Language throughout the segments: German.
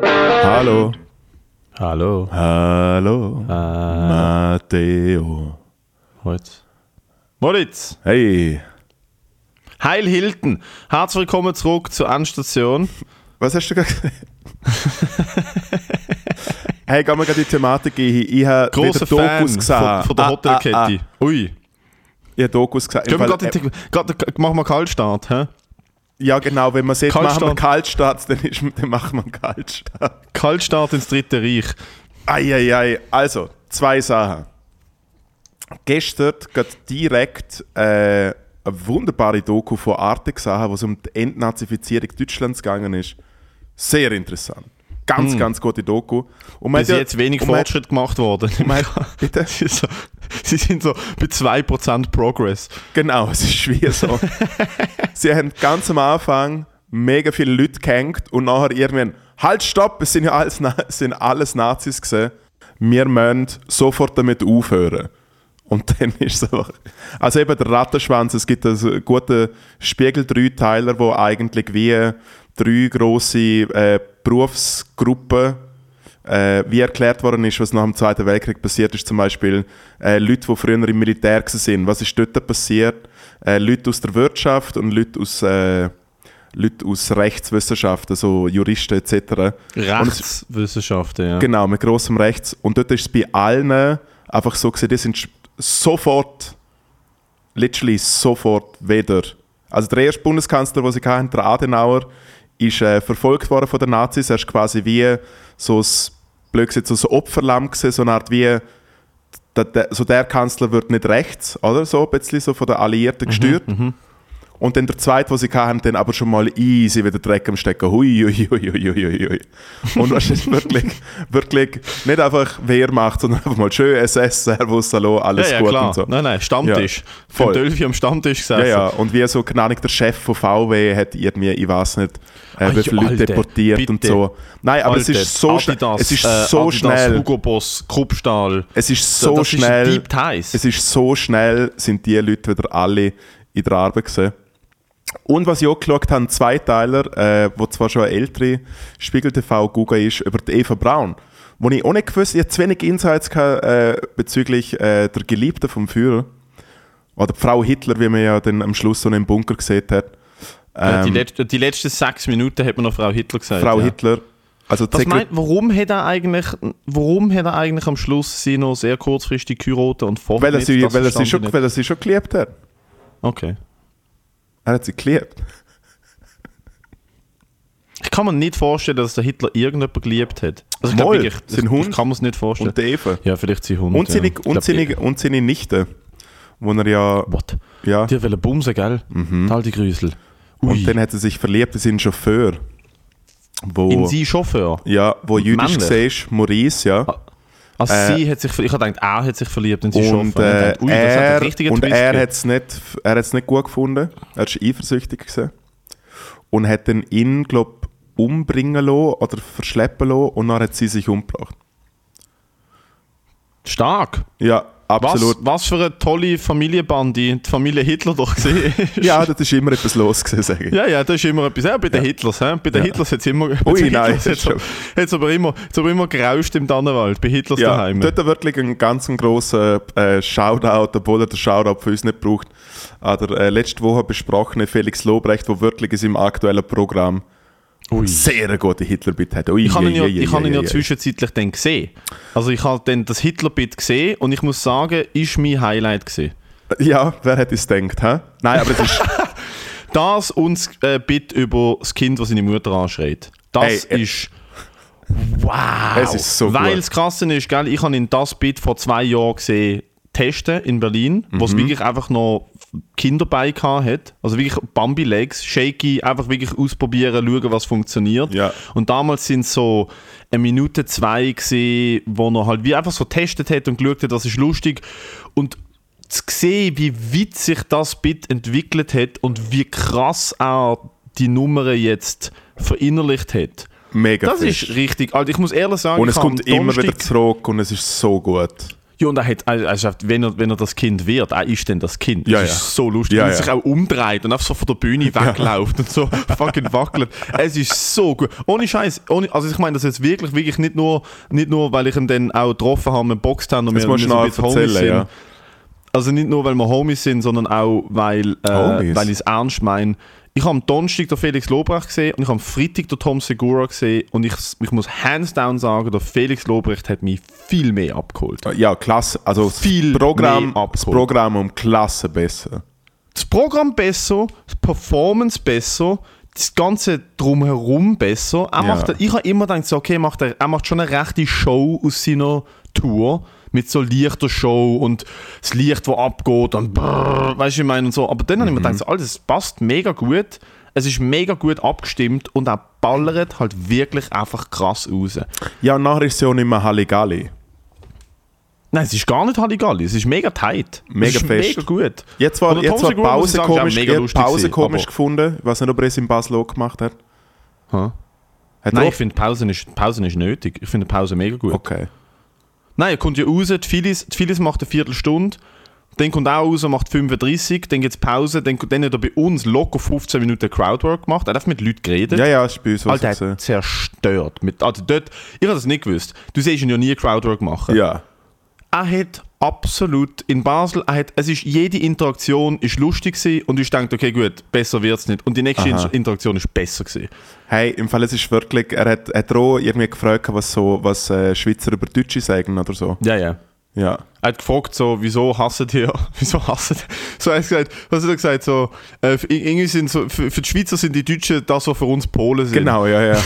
Hallo. Hallo. Hallo. Äh, Matteo. heute. Moritz. Hey. Heil Hilton. Herzlich willkommen zurück zur Endstation. Was hast du gerade gesagt? hey, gehen wir gerade in die Thematik ein. Ich habe Fan Dokus gesehen. von, von der Ah, Hotelkette. ah, ah. Ui. Ich habe Dokus gesehen. Gehen wir gerade äh, gerade- Machen wir Kaltstart, hä? Ja, genau. Wenn man sieht, machen wir Kaltstart. Kaltstart, dann, ist, dann machen wir Kaltstart. Kaltstart ins Dritte Reich. Eieiei. Also, zwei Sachen. Gestern geht direkt äh, eine wunderbare Doku von Arte gesehen, wo es um die Entnazifizierung Deutschlands gegangen ist. Sehr interessant. Ganz, ganz gute Doku. Und man. Bis ja- jetzt wenig man hat- Fortschritt gemacht worden. man bitte? Sie, so, sie sind so bei 2% Progress. Genau, es ist schwer so. Sie haben ganz am Anfang mega viele Leute gehängt und nachher irgendwann, halt, stopp, es sind ja alles, es sind alles Nazis gesehen. Wir müssen sofort damit aufhören. Und dann ist es einfach. Also eben der Rattenschwanz, es gibt einen guten Spiegel-Dreiteiler, wo eigentlich wie drei grosse äh, Berufsgruppen äh, wie erklärt worden ist, was nach dem Zweiten Weltkrieg passiert ist, zum Beispiel äh, Leute, die früher im Militär sind. Was ist dort passiert? Äh, Leute aus der Wirtschaft und Leute aus, äh, Leute aus Rechtswissenschaften, also Juristen etc. Rechtswissenschaften, ja. Genau, mit großem Rechts. Und dort ist es bei allen einfach so gesehen, die sind sofort, literally sofort wieder. Also der erste Bundeskanzler, den sie hatten, der Adenauer, ist äh, verfolgt worden von den Nazis. Er ist quasi wie so ein, blöd gesagt, so ein Opferlamm gewesen, so eine Art wie, der, der, so der Kanzler wird nicht rechts, oder? So ein bisschen so von den Alliierten gesteuert. Und dann der zweite, den sie hatten, dann aber schon mal easy wieder Dreck am Stecken. Hui, hui, hui, hui, hui, hui. Und was ist wirklich, wirklich nicht einfach Wehrmacht, sondern einfach mal schön SS, Servus, Hallo, alles ja, ja, gut klar. und so. Nein, nein, Stammtisch. Ja, voll. Dölfi am Stammtisch gesessen. Ja, ja, und wie so, keine Ahnung, der Chef von VW hat irgendwie, ich weiß nicht, äh, wie viele Leute deportiert und bitte. so. Nein, aber es Alter, ist so schnell. Adidas, Es ist äh, so Adidas, schnell. Hugo Boss, Kruppstahl. Es ist so das schnell. Ist. Es ist so schnell, sind die Leute wieder alle in der Arbeit gesehen. Und was ich auch geschaut habe, ein Zweiteiler, äh, wo zwar schon eine ältere Spiegel TV Google ist, über die Eva Braun. Wo ich auch nicht gewusst, ich hatte zu wenig Insights gehabt, äh, bezüglich äh, der Geliebten vom Führer. Oder Frau Hitler, wie man ja dann am Schluss so im Bunker gesehen hat. Ja, die, Ähm, letzten, die letzten sechs Minuten hat man noch Frau Hitler gesagt. Frau ja. Hitler. Also Was Zekl- meint, warum hat er eigentlich, warum hat er eigentlich am Schluss sie noch sehr kurzfristig geheiratet und vorher weil, er sie, Das weil, er sie schon, weil er sie schon geliebt hat. Okay. Er hat sie geliebt. Ich kann mir nicht vorstellen, dass der Hitler irgendjemand geliebt hat. Also ich glaube wirklich, sein das- Hund ich kann mir es nicht vorstellen. Und Eva. ja, vielleicht sein Hund. Und seine, ja. Ich und, glaub, seine, und seine Nichte. Wo er ja. What? ja Die wollen bumsen, gell? Mhm. Halt die Grüsel. und dann hat er sich verliebt in seinen Chauffeur. Wo, In sie Chauffeur. ja, wo jüdisch war, Maurice, ja. Also Äh, sie hat sich, ich habe gedacht, er hat sich verliebt in sie Und, Chauffeur. äh, Ich hat er, und er hat es nicht, er hat's nicht gut gefunden. Er war eifersüchtig. Gewesen. Und hat dann ihn, glaube umbringen lassen oder verschleppen lassen und dann hat sie sich umgebracht. Stark. Ja, absolut. was für eine tolle Familienbande die Familie Hitler doch gesehen ist. Ja, das ist immer etwas los gewesen, sage ich. Ja, ja, das ist immer etwas. Ja, bei den Hitlers, hä? Bei den Ja. Hitlers hat es immer. Ui, den nein, Hitlers das hat's aber, ist immer, aber immer gerauscht im Dannenwald, bei Hitlers Ja, daheim. dort wirklich einen ganz grossen äh, Shoutout, obwohl er den Shoutout für uns nicht braucht, an der äh, letzte Woche besprochene Felix Lobrecht, der wirklich in seinem aktuellen Programm Ui. sehr gute Hitler-Bit hat. Ui, Ich habe ihn, ja, ich habe ihn ja zwischenzeitlich dann gesehen. Also ich habe dann das Hitler-Bit gesehen und ich muss sagen, ist mein Highlight gesehen. Ja, wer hätte es gedacht, hä? Nein, aber es ist... Das und das äh, Bit über das Kind, das seine Mutter anschreit. Das Ey, äh, ist. Wow! Es ist so Weil das Krasse ist, gell, ich habe in das Bit vor zwei Jahren gesehen, testen in Berlin, wo Mhm. es wirklich einfach noch Kinder bei hat. Also wirklich Bambi-Legs, shaky, einfach wirklich ausprobieren, schauen, was funktioniert. Ja. Und damals sind so eine Minute, zwei gesehen, wo er halt wie einfach so getestet hat und geschaut hat, das ist lustig. Und zu sehen, wie weit sich das Bit entwickelt hat und wie krass er die Nummern jetzt verinnerlicht hat. Mega Das frisch. ist richtig. Also ich muss ehrlich sagen, Und es kommt am immer wieder Donnerstag- zurück und es ist so gut. Ja, und er hat, also, wenn, er, wenn er das Kind wird, er ist dann das Kind. Das Ja, ist ja. so lustig. Ja, er ja. sich auch umdreht und einfach so von der Bühne wegläuft und so fucking wackelt. Es ist so gut. Ohne Scheiß. Ohne, also ich meine das jetzt wirklich, wirklich nicht nur, nicht nur, weil ich ihn dann auch getroffen habe, mit Boxt haben und Das wir, wir so ein bisschen Homies sind. Also nicht nur, weil wir Homies sind, sondern auch, weil, äh, weil ich es ernst meine. Ich habe am Donnerstag den Felix Lobrecht gesehen und ich habe am Freitag den Tom Segura gesehen und ich, ich muss hands down sagen, der Felix Lobrecht hat mich viel mehr abgeholt. Ja, klasse. Also Viel das Programm, mehr das. Programm um Klasse besser. Das Programm besser, die Performance besser, das Ganze drumherum besser. Er Ja. macht, ich habe immer gedacht, okay, macht er, er macht schon eine rechte Show aus seiner Tour. Mit so leichter Show und das Licht, das abgeht und brrr, weißt du, ich meine und so. Aber dann habe ich mir Mhm. gedacht, so, Alter, das passt mega gut. Es ist mega gut abgestimmt und er ballert halt wirklich einfach krass raus. Ja, und nachher ist es ja auch nicht mehr Halligalli. Nein, es ist gar nicht Halligalli, es ist mega tight. Mega es ist fest. mega gut. Jetzt war, Und jetzt war muss Pause sagen, auch komisch, mega lustig Pause gewesen, komisch gefunden. Ich weiß nicht, ob er es in Basel auch gemacht hat. Hä? hat Nein, ich finde Pausen ist, Pausen ist nötig. Ich finde Pause mega gut. Okay. Nein, er kommt ja raus, die Phillies, die Phillies macht eine Viertelstunde, dann kommt auch raus, macht 35, dann gibt es Pause, dann, dann hat er bei uns locker 15 Minuten Crowdwork gemacht, er hat mit Leuten geredet. Ja, ja, ist bei uns was Alter, er hat zerstört. Mit, also dort, ich habe das nicht gewusst. Du siehst ihn ja nie Crowdwork machen. Ja. Er hat absolut in Basel, hat, es ist, jede Interaktion ist lustig gewesen und ich dachte, okay gut, besser wird es nicht. Und die nächste Aha. Interaktion ist besser gewesen. Hey, im Fall, es ist wirklich, er hat, hat er auch irgendwie gefragt, was, so, was äh, Schweizer über Deutsche sagen oder so. Ja, ja. Ja. Er hat gefragt, so, wieso hassen die, wieso hassen die? So er hat gesagt, was hat er gesagt, so, äh, für- irgendwie sind so, für, für die Schweizer sind die Deutschen das, was für uns Polen sind. Genau, ja, ja.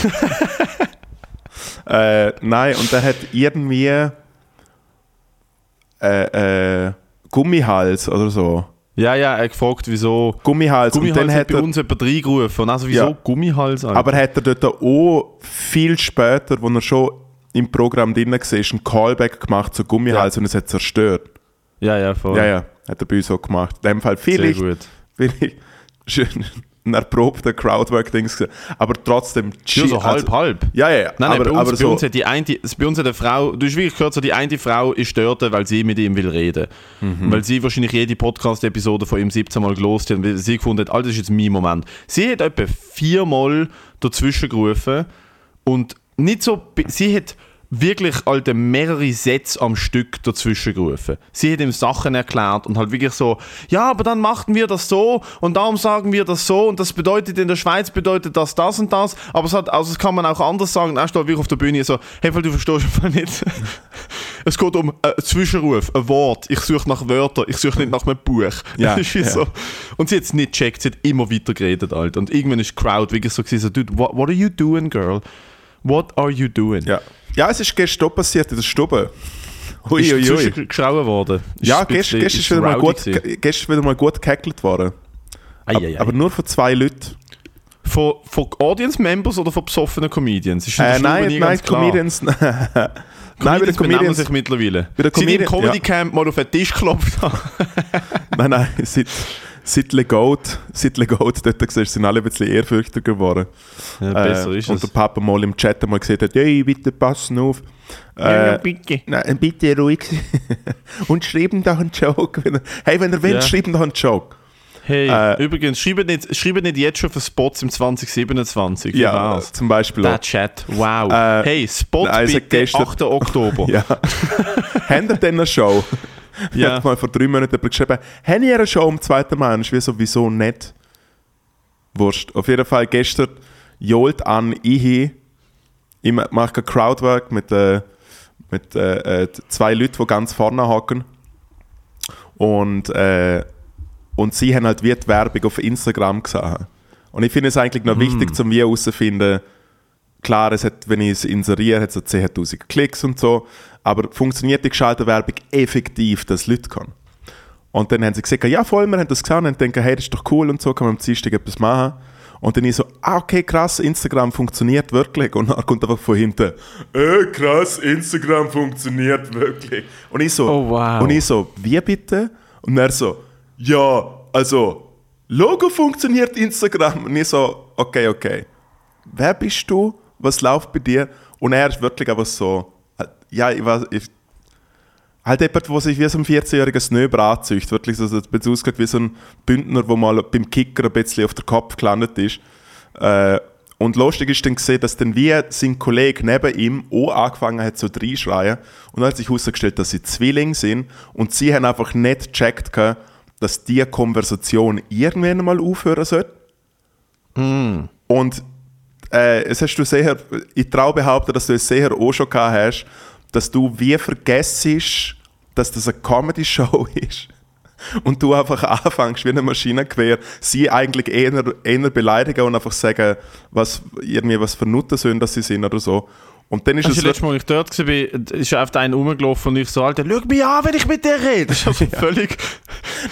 äh, nein, und er hat irgendwie äh, äh, Gummihals oder so. Ja, ja, er hat gefragt, wieso Gummihals. Gummihals und dann hat hat bei er, uns jemand reingerufen. Also, wieso Ja. Gummihals? Alter? aber hat er dort auch viel später, wo er schon im Programm drin war, einen Callback gemacht zu Gummihals und es hat zerstört. ja, ja, voll. Ja, ja, hat er bei uns auch gemacht. In dem Fall Sehr vielleicht, gut. vielleicht schön ein erprobter Crowdwork-Dings aber trotzdem Ja, so halb, also, halb. Ja, ja, ja. Nein, nein, aber, bei, uns, aber bei, so, uns hat die eine, bei uns hat eine Frau, du hast wirklich gehört, so die eine Frau ist dort, weil sie mit ihm will reden. Mhm. Weil sie wahrscheinlich jede Podcast-Episode von ihm 17 Mal gelost hat und sie gefunden hat, Alter, das ist jetzt mein Moment. Sie hat etwa viermal dazwischen gerufen und nicht so, sie hat wirklich alte mehrere Sätze am Stück dazwischen gerufen. Sie hat ihm Sachen erklärt und halt wirklich so, ja, aber dann machten wir das so und darum sagen wir das so und das bedeutet in der Schweiz bedeutet das das und das, aber es hat, also das kann man auch anders sagen. Er steht wirklich auf der Bühne so, hey, weil du verstehst einfach nicht. es geht um einen Zwischenruf, ein Wort. Ich suche nach Wörtern, ich suche nicht nach einem Buch. Ja, Das ist ja. so. Und sie hat es nicht gecheckt, sie hat immer weiter geredet, Alter. Und irgendwann ist die Crowd wirklich so gewesen, so, dude, what, what are you doing, girl? What are you doing? ja. Ja, es ist gestern passiert in der Stube. Ist Uiuiui. dazwischen geschrauben worden. Ist Ja, gestern, gestern ist ist wieder mal gut, gestern ist wieder mal gut gehackelt worden. Ei, ei, ei. Aber nur von zwei Leuten. Von, von Audience Members oder von besoffenen Comedians? Ist Äh, nein, nein, klar. Comedians. nein, bei den Comedians Comedians. sich mittlerweile. Bei den Seit ich im Comedian- Comedy ja. Camp mal auf den Tisch geklopft. Nein, nein, seit, seit Legault, seit Legault dort gesehen, sind alle ein bisschen ehrfürchtiger geworden. Ja, besser Äh, ist und es. der Papa mal im Chat mal gesagt hat, hey, bitte passen auf. Äh, bitte. Nein, bitte ruhig. und schreiben doch einen Joke. Wenn er, hey, wenn ihr wollt, Ja. schreiben doch einen Joke. Hey, Äh, übrigens, schreibt nicht, schreibt nicht jetzt schon für Spots im 2027. Wie Ja, war's? zum Beispiel auch. Der Chat, wow. Äh, hey, Spot nein, bitte, gestern- 8. Oktober. Ja. Habt ihr denn eine Show? Ich Ja. habe mal vor drei Monaten jemand geschrieben, haben ihr eine Show am 2. Mai? Und ich wie so, wieso nicht? Wurscht. Auf jeden Fall gestern johlt an ich ich mache Crowdwork mit, äh, mit äh, äh, zwei Leuten, die ganz vorne hocken. Und, äh, und sie haben halt wie die Werbung auf Instagram gesehen. Und ich finde es eigentlich noch wichtig, zum wie herauszufinden, klar, es hat, wenn ich es inseriere, hat es so 10.000 Klicks und so, aber funktioniert die geschaltete Werbung effektiv, dass Leute kommen? Und dann haben sie gesagt, ja voll, wir haben das gesehen und haben gedacht, hey, das ist doch cool und so, kann man am Dienstag etwas machen. Und dann ich so, ah, okay, krass, Instagram funktioniert wirklich. Und dann kommt einfach von hinten, äh, krass, Instagram funktioniert wirklich. Und ich so, Oh, wow. und ich so, wie bitte? Und er so, ja, also, Logo funktioniert Instagram. Und ich so, okay, okay. Wer bist du? Was läuft bei dir? Und er ist wirklich einfach so, ja, ich weiß, ich, Halt jemand, der sich wie so ein 14-jähriger Snöber anzücht. Wirklich so, so ausgeht wie so ein Bündner, der mal beim Kicker ein bisschen auf den Kopf gelandet ist. Äh, und lustig ist dann gesehen, dass dann wie sein Kollege neben ihm auch angefangen hat zu reinschreien. Und dann hat sich herausgestellt, dass sie Zwillinge sind. Und sie haben einfach nicht gecheckt, dass diese Konversation irgendwann mal aufhören sollte. Mm. Und äh, es hast du sehr, ich traue behaupten, dass du es sehr auch schon gehabt hast, dass du wie vergessest, dass das eine Comedy-Show ist. Und du einfach anfängst, wie eine Maschinengewehr, sie eigentlich eher, eher beleidigen und einfach sagen, was, irgendwie was für Nutten dass sie sind oder so. Und dann ist es letztes Mal, als ich dort war, ist einfach einer rumgelaufen und ich so, Alter, schau mich an, wenn ich mit dir rede. Das ist also völlig...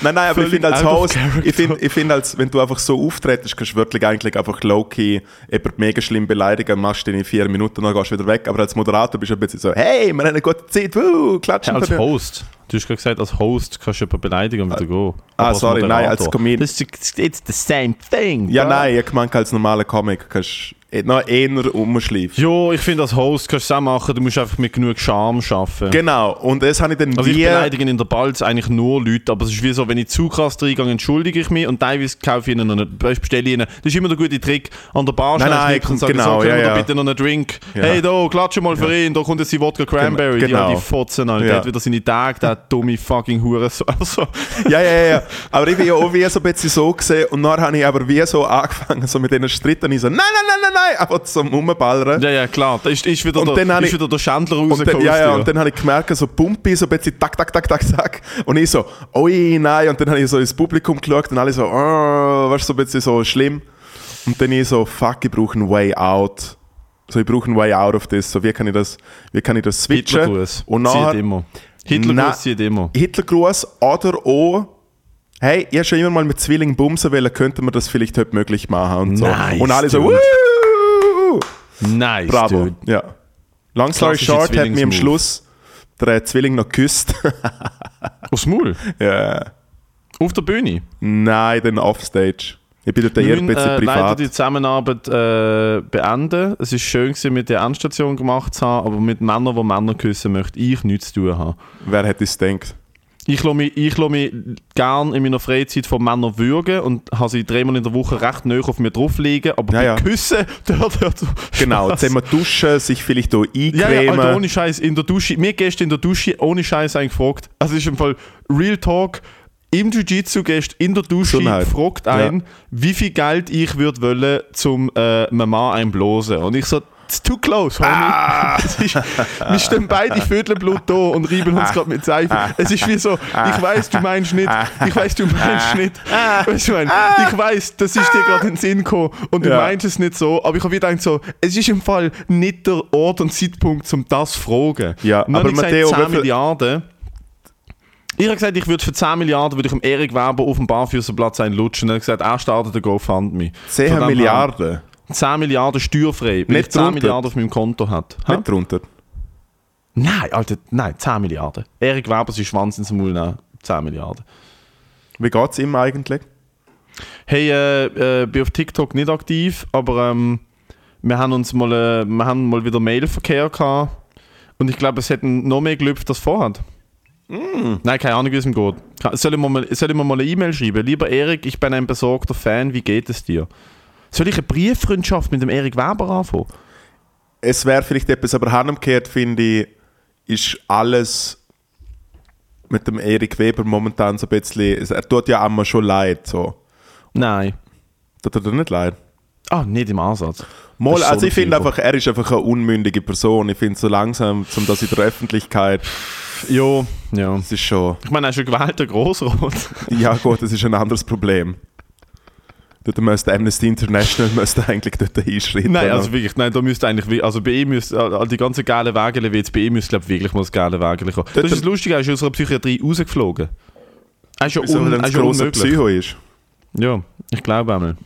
Nein, nein, aber ich finde als Host, ich finde, ich find, als, wenn du einfach so auftrittst, kannst du wirklich eigentlich einfach low-key jemanden mega schlimm beleidigen, machst den in vier Minuten und dann gehst du wieder weg. Aber als Moderator bist du ein bisschen so, hey, wir haben eine gute Zeit, wuh, klatschen Ja, als. Host. Du hast gerade gesagt, als Host kannst du jemanden beleidigen und wieder gehen. ah, als sorry, nein, als Comedian- Das ist, it's the same thing. Ja, bro. nein, ich meine, als normaler Comic kannst du noch eher umschleifen. Jo, ich finde, als Host kannst du es auch machen, du musst einfach mit genug Charme arbeiten. Genau, und das habe ich dann Also ich wie... beleidige in der Balz eigentlich nur Leute, aber es ist wie so, wenn ich zu krass reingehe, entschuldige ich mich und teilweise kaufe ich ihnen noch einen, bestelle ich ihnen, das ist immer der gute Trick, an der Bar Nein, schnell nein, und sagen, genau, so, können ja, ja. bitte noch einen Drink? Ja. Hey, da, klatsche mal für ihn, da kommt jetzt die Wodka Cranberry, Genau. die, die Fotzen, Alter. der Ja. hat wieder seine Tage, dumme fucking Hure. So, also, Ja, ja, ja. Aber ich bin ja auch wie so ein bisschen so gesehen und dann habe ich aber wie so angefangen, so mit diesen Stritten, und ich so, nein, nein, nein, nein, nein, einfach zum Rumballern. ja, ja, klar, da ist, ist, wieder, Und der, ist ich- wieder der dann, rausgekommen. ja, ja, und dann habe ich gemerkt, so Pumpi, so ein bisschen tak, tak, tak, tak, tak. Und ich so, oi, nein. Und dann habe ich so ins Publikum geschaut und alle so, oh, weißt du, so ein bisschen so schlimm. Und dann ich so, fuck, ich brauche einen Way out. So, ich brauche einen Way out of this. So, wie kann ich das, wie kann ich das switchen? Und nachher, immer. Hitlergruß zieht immer. Hitlergruß oder auch, hey, ich habe schon immer mal mit Zwillingen bumsen wollen, könnte man das vielleicht heute möglich machen und so. Nice, und alle so! Nice, Bravo. dude. Ja. Long story short, hat mir am. Schluss der Zwilling noch geküsst. Aufs Maul. ja. Auf der Bühne. Nein, dann offstage. Ich bin Wir ein müssen bisschen äh, leider die Zusammenarbeit äh, beenden. Es ist schön, gewesen, mit der Endstation gemacht zu haben, aber mit Männern, die Männer küssen, möchte ich nichts zu tun haben. Wer hätte es gedacht? Ich lasse mich, ich lasse mich gern in meiner Freizeit von Männern würgen und habe sie dreimal in der Woche recht nah auf mir drauf liegen, aber Ja, ja. Küssen, dort hört Genau, zusammen duschen, sich vielleicht auch Ja, ja, eincremen. Alter, ohne Scheiß in der Dusche. Mir gestern in der Dusche ohne Scheiß eigentlich gefragt. Also es ist im Fall Real Talk. Im Jiu-Jitsu gehst in der Dusche, Gesundheit. fragt ein, wie viel Geld ich würde wollen, zum äh, Mama einblasen. Und ich so, it's too close, homie. Ah. Ist, wir stehen beide Viertelblut da und reiben uns gerade mit Seife. Es ist wie so, ich weiß, du meinst nicht, ich weiß, du meinst nicht. Weißt du, ich, meine, ich weiß, das ist dir gerade in den Sinn gekommen und du Ja. meinst es nicht so, aber ich habe wieder gedacht so, es ist im Fall nicht der Ort und Zeitpunkt, um das zu fragen. Ja, aber Matteo, gesagt, wie 10 viel- Milliarden. Ich habe gesagt, ich würde für 10 Milliarden würde ich dem Erik Weber auf dem Barfüßerplatz einlutschen. Er hat gesagt, er startet den GoFundMe. 10 Von dem her- Milliarden. 10 Milliarden steuerfrei, weil Nicht ich 10 drunter. Milliarden auf meinem Konto hat. Hä? Nicht drunter. Nein, Alter, nein, 10 Milliarden. Erik Weber sein Schwanz ins Maul nehmen. 10 Milliarden. Wie geht es ihm eigentlich? Hey, äh, äh, bin auf TikTok nicht aktiv, aber ähm, wir haben uns mal, äh, wir haben mal wieder Mailverkehr gehabt und ich glaube, es hätten noch mehr gelüpft als vorher. Nein, keine Ahnung, wie es ihm geht. Soll ich, mir mal, soll ich mir mal eine E-Mail schreiben? Lieber Erik, ich bin ein besorgter Fan, wie geht es dir? Soll ich eine Brieffreundschaft mit dem Erik Weber anfangen? Es wäre vielleicht etwas, aber handumgekehrt finde ich, ist alles mit dem Erik Weber momentan so ein bisschen, es- er tut ja einmal schon leid. So. Nein. Tut er dir nicht leid? Ah, nicht im Ansatz. Mal, ist so also ich finde einfach, er ist einfach eine unmündige Person. Ich finde so langsam, zum das in der Öffentlichkeit, Ja, ja. das ist schon, Ich meine, er ist ein gewählter Grossrot. ja gut, das ist ein anderes Problem. Dort müsste Amnesty International müsste eigentlich dort einschreiten. Nein, also wirklich, nein, da müsste eigentlich, also bei ihm müsste, all die ganzen geilen Wägele, wie jetzt bei ihm müsste, glaube ich, wirklich mal das geile Wägele kommen. Das ist das Lustige, er ist aus einer Psychiatrie rausgeflogen. Er ist ja, un, er ein ist unmöglich. Psycho ist. Ja, ich glaube einmal.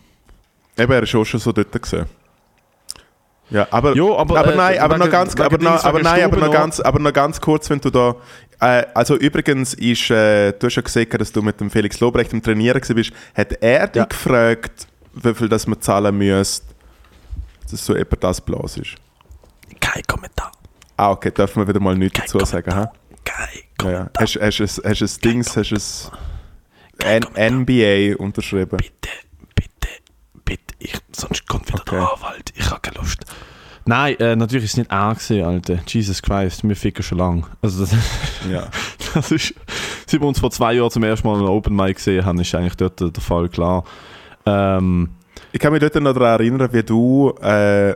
Eben, er ist auch schon so dort gesehen. Ja, aber, Ja, aber, aber äh, nein, aber wegen- noch ganz, aber noch, aber nein, aber noch ganz, aber noch ganz kurz, wenn du da, äh, also übrigens ist, äh, du hast ja gesehen, dass du mit dem Felix Lobrecht im Trainieren bist, hat er dich Ja. gefragt, wie viel das man zahlen müsste, dass so etwa das bloß ist? Kein Kommentar. Ah, okay, dürfen wir wieder mal nichts Kein dazu sagen, ha? Kein Ja, ja. Hast, hast, hast, hast ein Dings, hast ein N NBA unterschrieben? Bitte, bitte. Ich, sonst kommt wieder Okay. der Anwalt. Ich habe keine Lust. Nein, äh, natürlich ist es nicht er gewesen, Alter. Jesus Christ, wir ficken schon lang. Also das, Ja. das ist, seit wir uns vor zwei Jahren zum ersten Mal einen Open Mic gesehen haben, ist eigentlich dort der, Fall klar. Ähm, Ich kann mich dort noch daran erinnern, wie du äh,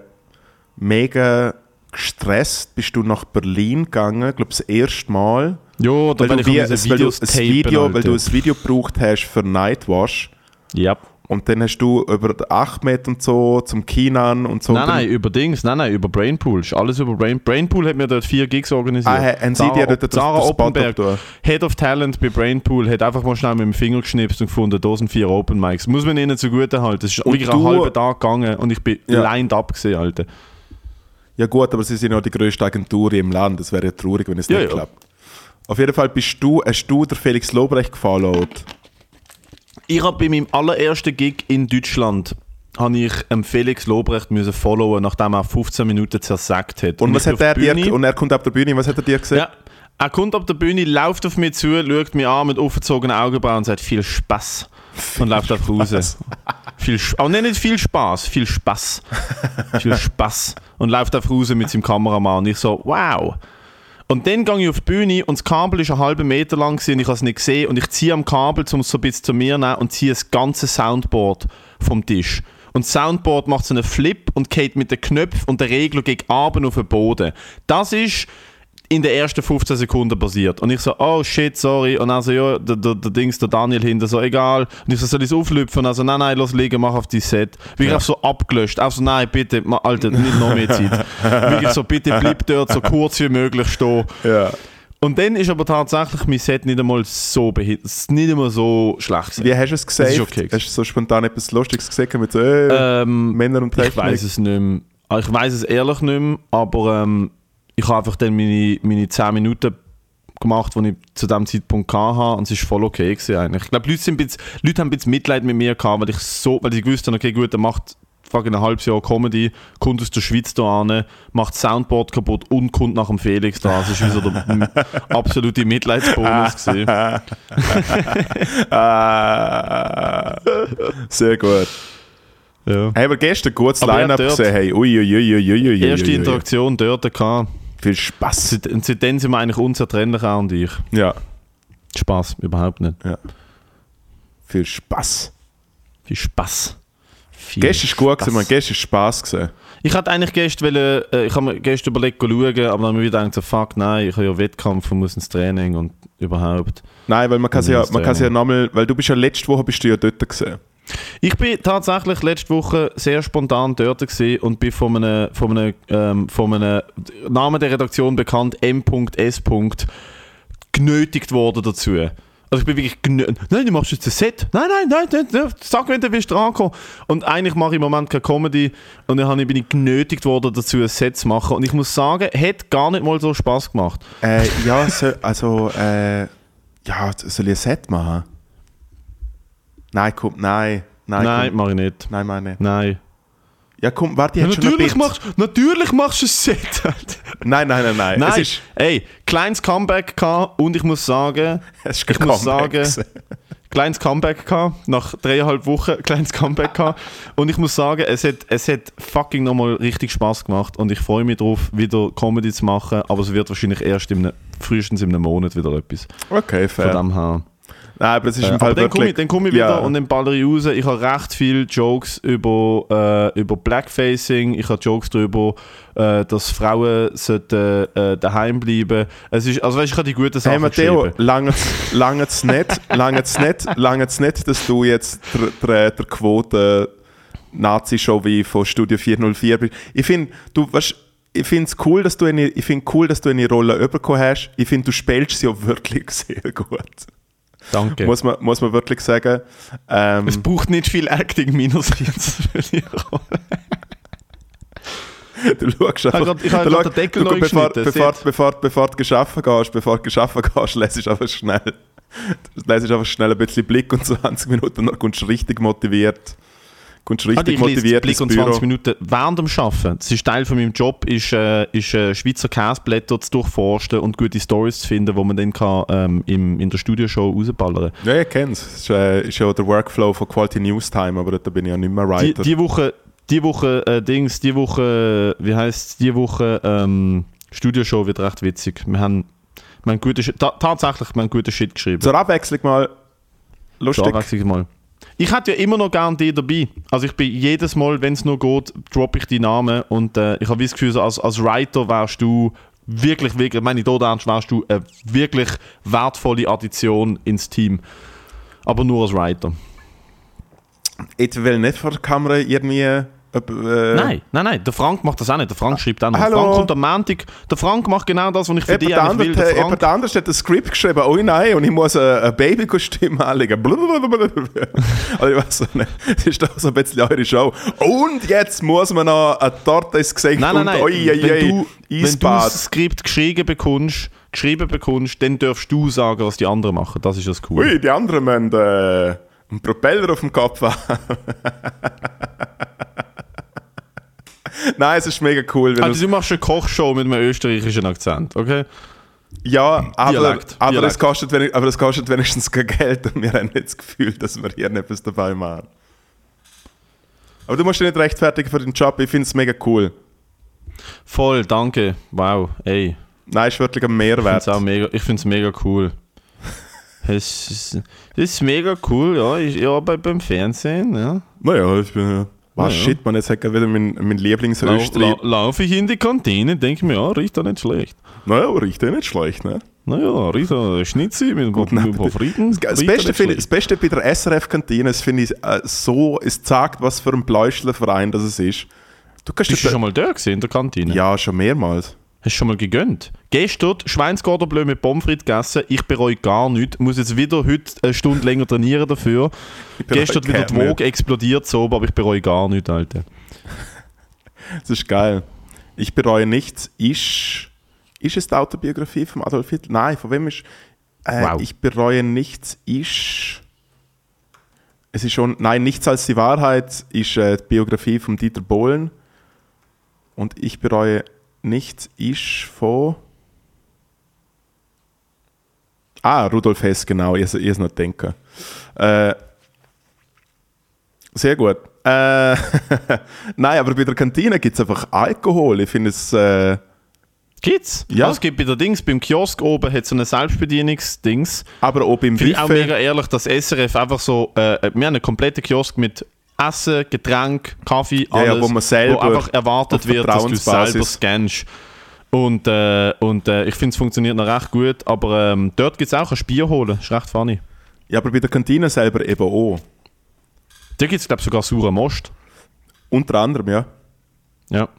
mega gestresst bist du nach Berlin gegangen, ich glaube das erste Mal. ja, da Weil bin du, ich wie, an weil, du ein Video, weil du ein ein Video gebraucht hast für Nightwash. Ja. Und dann hast du über Ahmed und so zum Kinan und so. Nein, nein, über Dings, nein, nein, über Brainpool. Ist alles über Brain, Brainpool hat mir dort vier Gigs organisiert. Ah, haben sie dir dort Spot Oppenberg? Head of Talent bei Brainpool, hat einfach mal schnell mit dem Finger geschnipst und gefunden, da sind vier Open Mics. Muss man ihnen zugute halten. Es ist Und wirklich du- einen halben Tag gegangen und ich bin Ja. lined up gewesen, Alter. Ja gut, aber sie sind ja die grösste Agentur im Land. Es wäre ja traurig, wenn es Ja, nicht ja. klappt. Auf jeden Fall bist du, hast du der Felix Lobrecht gefollowt. Ich habe bei meinem allerersten Gig in Deutschland habe ich ähm, Felix Lobrecht müssen followen, nachdem er 15 Minuten zersagt hat. Und, ich was hat er auf dir, und er kommt ab der Bühne, was hat er dir gesagt? Ja. Er kommt auf der Bühne, läuft auf mich zu, schaut mich an mit aufgezogenen Augenbrauen und sagt viel Spaß und läuft einfach raus. Viel Sp- Aber nicht viel Spaß, viel Spaß. viel Spaß. Und läuft einfach raus mit seinem Kameramann. Und ich so, wow. Und dann gehe ich auf die Bühne und das Kabel ist einen halben Meter lang und ich habe es nicht gesehen. Und ich ziehe am Kabel, um es so ein bisschen zu mir zu nehmen und ziehe das ganze Soundboard vom Tisch. Und das Soundboard macht so einen Flip und geht mit den Knöpfen und der Regler gegen Abend auf den Boden. Das ist in den ersten 15 Sekunden passiert. Und ich so, oh shit, sorry. Und also, ja, der, der, der Dings, der Daniel hinter, so, egal. Und ich so, soll ich es auflüpfen? Also, nein, nein, lass liegen, mach auf die Set. Wirklich Ja. so abgelöscht. Auch so, nein, bitte, Alter, nicht noch mehr Zeit. Wirklich so, bitte bleib dort so kurz wie möglich stehen. Ja. Und dann ist aber tatsächlich mein Set nicht einmal so nicht einmal so schlecht. gewesen. Wie hast du es gesagt? ist okay. Hast du so spontan etwas Lustiges gesagt mit so, äh, Ähm, Männer und Ich Technik? weiß es nicht mehr. Ah, Ich weiß es ehrlich nicht mehr, aber ähm, ich habe einfach dann meine, meine 10 Minuten gemacht, die ich zu dem Zeitpunkt hatte und es war voll okay gewesen eigentlich. Ich glaube, Leute, sind bisschen, Leute haben ein bisschen Mitleid mit mir gehabt, weil ich so, weil sie gewusst haben, okay gut, er macht fucking ein halbes Jahr Comedy, kommt aus der Schweiz da an, macht Soundboard kaputt und kommt nach dem Felix da. Das war wie so der absolute Mitleidsbonus. Ah, sehr gut. Ja. Hey, aber gestern ein gutes Line-Up gesehen. Hey, ui, ui, ui, ui, ui, ui, Erste. Interaktion dort gehabt. Viel Spaß. Und seitdem sind wir eigentlich unzertrennlich, auch und ich. Ja, Spaß, überhaupt nicht. viel Spaß. Viel Spaß. Viel Gestern ist gut gewesen, man. Gestern ist Spaß gesehen. Ich hatte eigentlich gestern, wollen, äh, ich habe mir gestern überlegt, zu schauen, aber dann habe ich mir wieder gedacht, so, fuck, nein, ich habe ja Wettkampf und muss ins Training und überhaupt. Nein, weil man kann sie ja, man kann ja nochmal, weil du bist ja letzte Woche bist du ja dort gesehen. Ich bin tatsächlich letzte Woche sehr spontan dort und bin von einem, von einem, ähm, von einem Namen der Redaktion bekannt, M.S. genötigt worden dazu. Also ich bin wirklich genötigt. Nein, du machst jetzt ein Set. Nein, nein, nein, nein, nein. sag, wenn du willst drankommen. Und eigentlich mache ich im Moment keine Comedy und dann bin ich genötigt worden dazu, ein Set zu machen. Und ich muss sagen, hat gar nicht mal so Spaß gemacht. Äh, ja, so, also, äh, ja, soll ich ein Set machen? Nein, komm, nein. Nein, Nein, komm, mache ich nicht. nein, meine nicht. Nein. Ja, komm, warte, Ja, schon ein natürlich, machst, natürlich machst du ein Set. Nein, nein, nein, nein. Nein, Es ist, ey, kleines Comeback gehabt und ich muss sagen, es ist ich kein muss Comeback sagen, kleines Comeback gehabt, nach dreieinhalb Wochen kleines Comeback gehabt und ich muss sagen, es hat, es hat fucking nochmal richtig Spaß gemacht und ich freue mich darauf, wieder Comedy zu machen, aber es wird wahrscheinlich erst im, frühestens in einem Monat wieder etwas Okay, von fair. dem her. Nein, aber es ist Äh, im Fall dann komme ich, wirklich... dann komm ich wieder Ja. und dann baller ich raus. Ich habe recht viele Jokes über, äh, über Blackfacing. Ich habe Jokes darüber, äh, dass Frauen sollten, äh, daheim bleiben Es ist, Also weißt, ich habe die guten Sachen Hey Matteo, lange lange es nicht, lange es nicht, lange es nicht, dass du jetzt der, der, der Quote Nazi-Show wie von Studio 404 bist. Ich finde, du weißt, ich finde es cool, dass du eine, ich finde cool, dass du eine Rolle bekommen hast. Ich finde, du spielst sie auch wirklich sehr gut. Danke. Muss, man, muss man wirklich sagen. Ähm, es braucht nicht viel Acting meinerseits für die du schaust einfach, Ich habe grad- ich den Deckel du- neu bevor, bevor, bevor, bevor du geschaffen gehst, bevor du geschaffen gehst, lässt du einfach schnell, lässt einfach schnell ein bisschen Blick und 20 Minuten dann kommst du richtig motiviert, Kommst Ah, richtig ich lese motiviert Blick ins und Büro. 20 Minuten während dem Arbeiten. Das ist Teil von meinem Job, ist, äh, ist äh, Schweizer Käseblätter zu durchforsten und gute Stories zu finden, die man dann kann, ähm, im, in der Studioshow rausballern Ja, ich kenne es. Das ist, äh, ist ja der Workflow von Quality News Time, aber da bin ich ja nicht mehr Die, Writer. die Woche, die Woche, äh, Dings, die Woche, wie heißt die Woche, ähm, Studioshow wird recht witzig. Wir haben, wir haben gute, ta tatsächlich, wir haben guten Shit geschrieben. Zur Abwechslung mal Zur lustig. Abwechslung mal. Ich hätte ja immer noch gerne die dabei. Also ich bin jedes Mal, wenn es nur geht, droppe ich die Namen und äh, ich habe das Gefühl, als, als Writer wärst du wirklich, wirklich, meine da ernst, wärst du eine wirklich wertvolle Addition ins Team. Aber nur als Writer. Ich will nicht vor der Kamera irgendwie. Äh, Nein, nein, nein, der Frank macht das auch nicht. Der Frank schreibt auch nicht. Hallo. Der Frank kommt am Montag. Der Frank macht genau das, was ich für dich eigentlich will. Der Frank, jemand anderes hat ein Skript geschrieben, oh nein, und ich muss ein, ein Babykostüm anlegen. Blablabla. also ich weiß nicht, das ist doch so ein bisschen eure Show. Und jetzt muss man noch eine Torte ins Gesicht nein, nein, und nein. oi, oi, wenn, oi, du, wenn du das Skript geschrieben bekommst, geschrieben bekommst, dann darfst du sagen, was die anderen machen. Das ist das Coole. Ui, die anderen müssen äh, einen Propeller auf dem Kopf haben. Nein, es ist mega cool. Wenn Also du, machst eine Kochshow mit einem österreichischen Akzent, okay? ja, aber, Dialekt, aber, Dialekt. Es kostet, aber es kostet wenigstens kein Geld und wir haben nicht das Gefühl, dass wir hier etwas dabei machen. Aber du musst dich nicht rechtfertigen für den Job, ich finde es mega cool. Voll, danke. Wow, ey. Nein, es ist wirklich ein Ich Mehrwert. ich find's mega cool. Es ist, das ist mega cool, ja. Ich, ja, bei, beim Fernsehen, ja. Naja, ich bin ja. Was, Ja, ja. shit, man, jetzt hat gerade wieder mein, mein Lieblingsösterreich. lau, laufe ich in die Kantine, denke mir, ja, riecht doch nicht schlecht. Naja, riecht ja nicht schlecht, ne? Naja, riecht doch Schnitzel mit, paar Fritten. Das doch Beste, finde, das. Beste bei der SRF-Kantine ist, finde ich, äh, so, es zeigt, was für ein Bläuschlerverein das es ist. Du kannst Bist du schon mal da gewesen, in der Kantine? Ja, schon mehrmals. Hast du schon mal gegönnt? Gestern Schweinsgarderbleu mit Pommes frites gegessen. Ich bereue gar nichts. Muss jetzt wieder heute eine Stunde länger trainieren dafür. Gestern wieder die Woge explodiert so, aber ich bereue gar nichts, Alter. Das ist geil. Ich bereue nichts. Ist, ist es die Autobiografie von Adolf Hitler? Nein, von wem ist. Äh, Wow. Ich bereue nichts. Ist. Es ist schon. Nein, nichts als die Wahrheit ist äh, die Biografie von Dieter Bohlen. Und ich bereue nichts. Ist von. Ah, Rudolf Hess, genau. Ihr, ihr es noch denken. Äh, sehr gut. Äh, Nein, aber bei der Kantine gibt es einfach Alkohol. Ich finde es. Äh, Gibt's? Ja. Es gibt bei der Dings, beim Kiosk oben hat so eine Selbstbedienungsdings. aber ob im Finde ich auch mega ehrlich, dass SRF einfach so, äh, wir haben einen kompletten Kiosk mit Essen, Getränk, Kaffee, Ja, ja, alles, wo man selber einfach erwartet wird, dass du selber scannst. Und, äh, und äh, ich finde, es funktioniert noch recht gut, aber ähm, dort gibt es auch ein Bier holen, ist recht funny. Ja, aber bei der Kantine selber eben auch. Da gibt es, glaube ich, sogar sauren Most. Unter anderem, ja. Ja.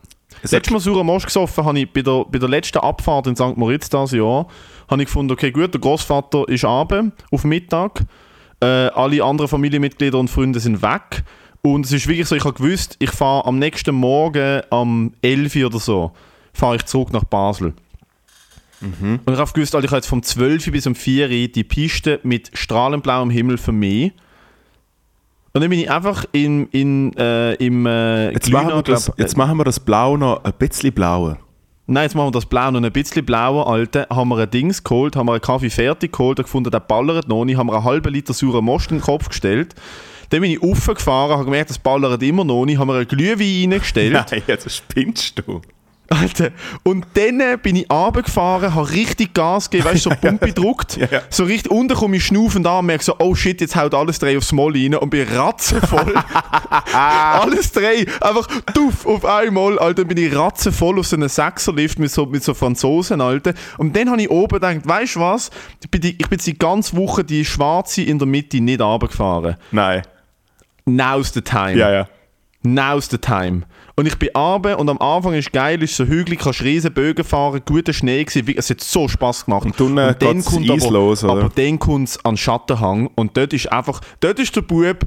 Es Letztes Mal sauren Most gesoffen habe ich bei der, bei der letzten Abfahrt in St. Moritz dieses Jahr, habe ich gefunden, okay gut, der Großvater ist abend auf Mittag, äh, alle anderen Familienmitglieder und Freunde sind weg und es ist wirklich so, ich habe gewusst, ich fahre am nächsten Morgen am 11 Uhr oder so, fahre ich zurück nach Basel. Und ich habe gewusst, Alter, ich habe jetzt vom 12 bis um 4 Uhr die Piste mit strahlend blauem Himmel für mich. Und dann bin ich einfach in, in, äh, im äh, Jetzt, Glühner, machen wir das, glaub- jetzt machen wir das Blau noch ein bisschen blauer. Nein, jetzt machen wir das Blau noch ein bisschen blauer, Alter. Haben wir ein Dings geholt, haben wir einen Kaffee fertig geholt, haben gefunden, der ballert noch nicht, haben wir einen halben Liter sauren Most in den Kopf gestellt. Dann bin ich raufgefahren, habe gemerkt, das ballert immer noch nicht, haben wir einen Glühwein reingestellt. Nein, jetzt spinnst du. Alter. Und dann bin ich runtergefahren, habe richtig Gas gegeben, weißt du, so Pumpe gedruckt. Ja, ja. So richtig unten komme ich schnaufend an und merke so, oh shit, jetzt haut alles drei aufs Moll rein und bin ratzenvoll. alles drei, einfach tuff auf einmal, Alter, bin ich ratzenvoll auf so einen Sechserlift mit so, mit so Franzosen, Alter. Und dann habe ich oben gedacht, weißt du was, ich bin, die, ich bin die ganze Woche die schwarze in der Mitte nicht runtergefahren. Nein. Now's the time. Ja, ja. Now's the time. Und ich bin runter und am Anfang ist geil, ist so hügelig, kannst riesen Bögen fahren, guter Schnee gewesen, es hat so Spaß gemacht. Und dann, äh, geht's kommt aber, los, oder? aber dann kommt es an den Schattenhang und dort ist einfach, dort ist der Bub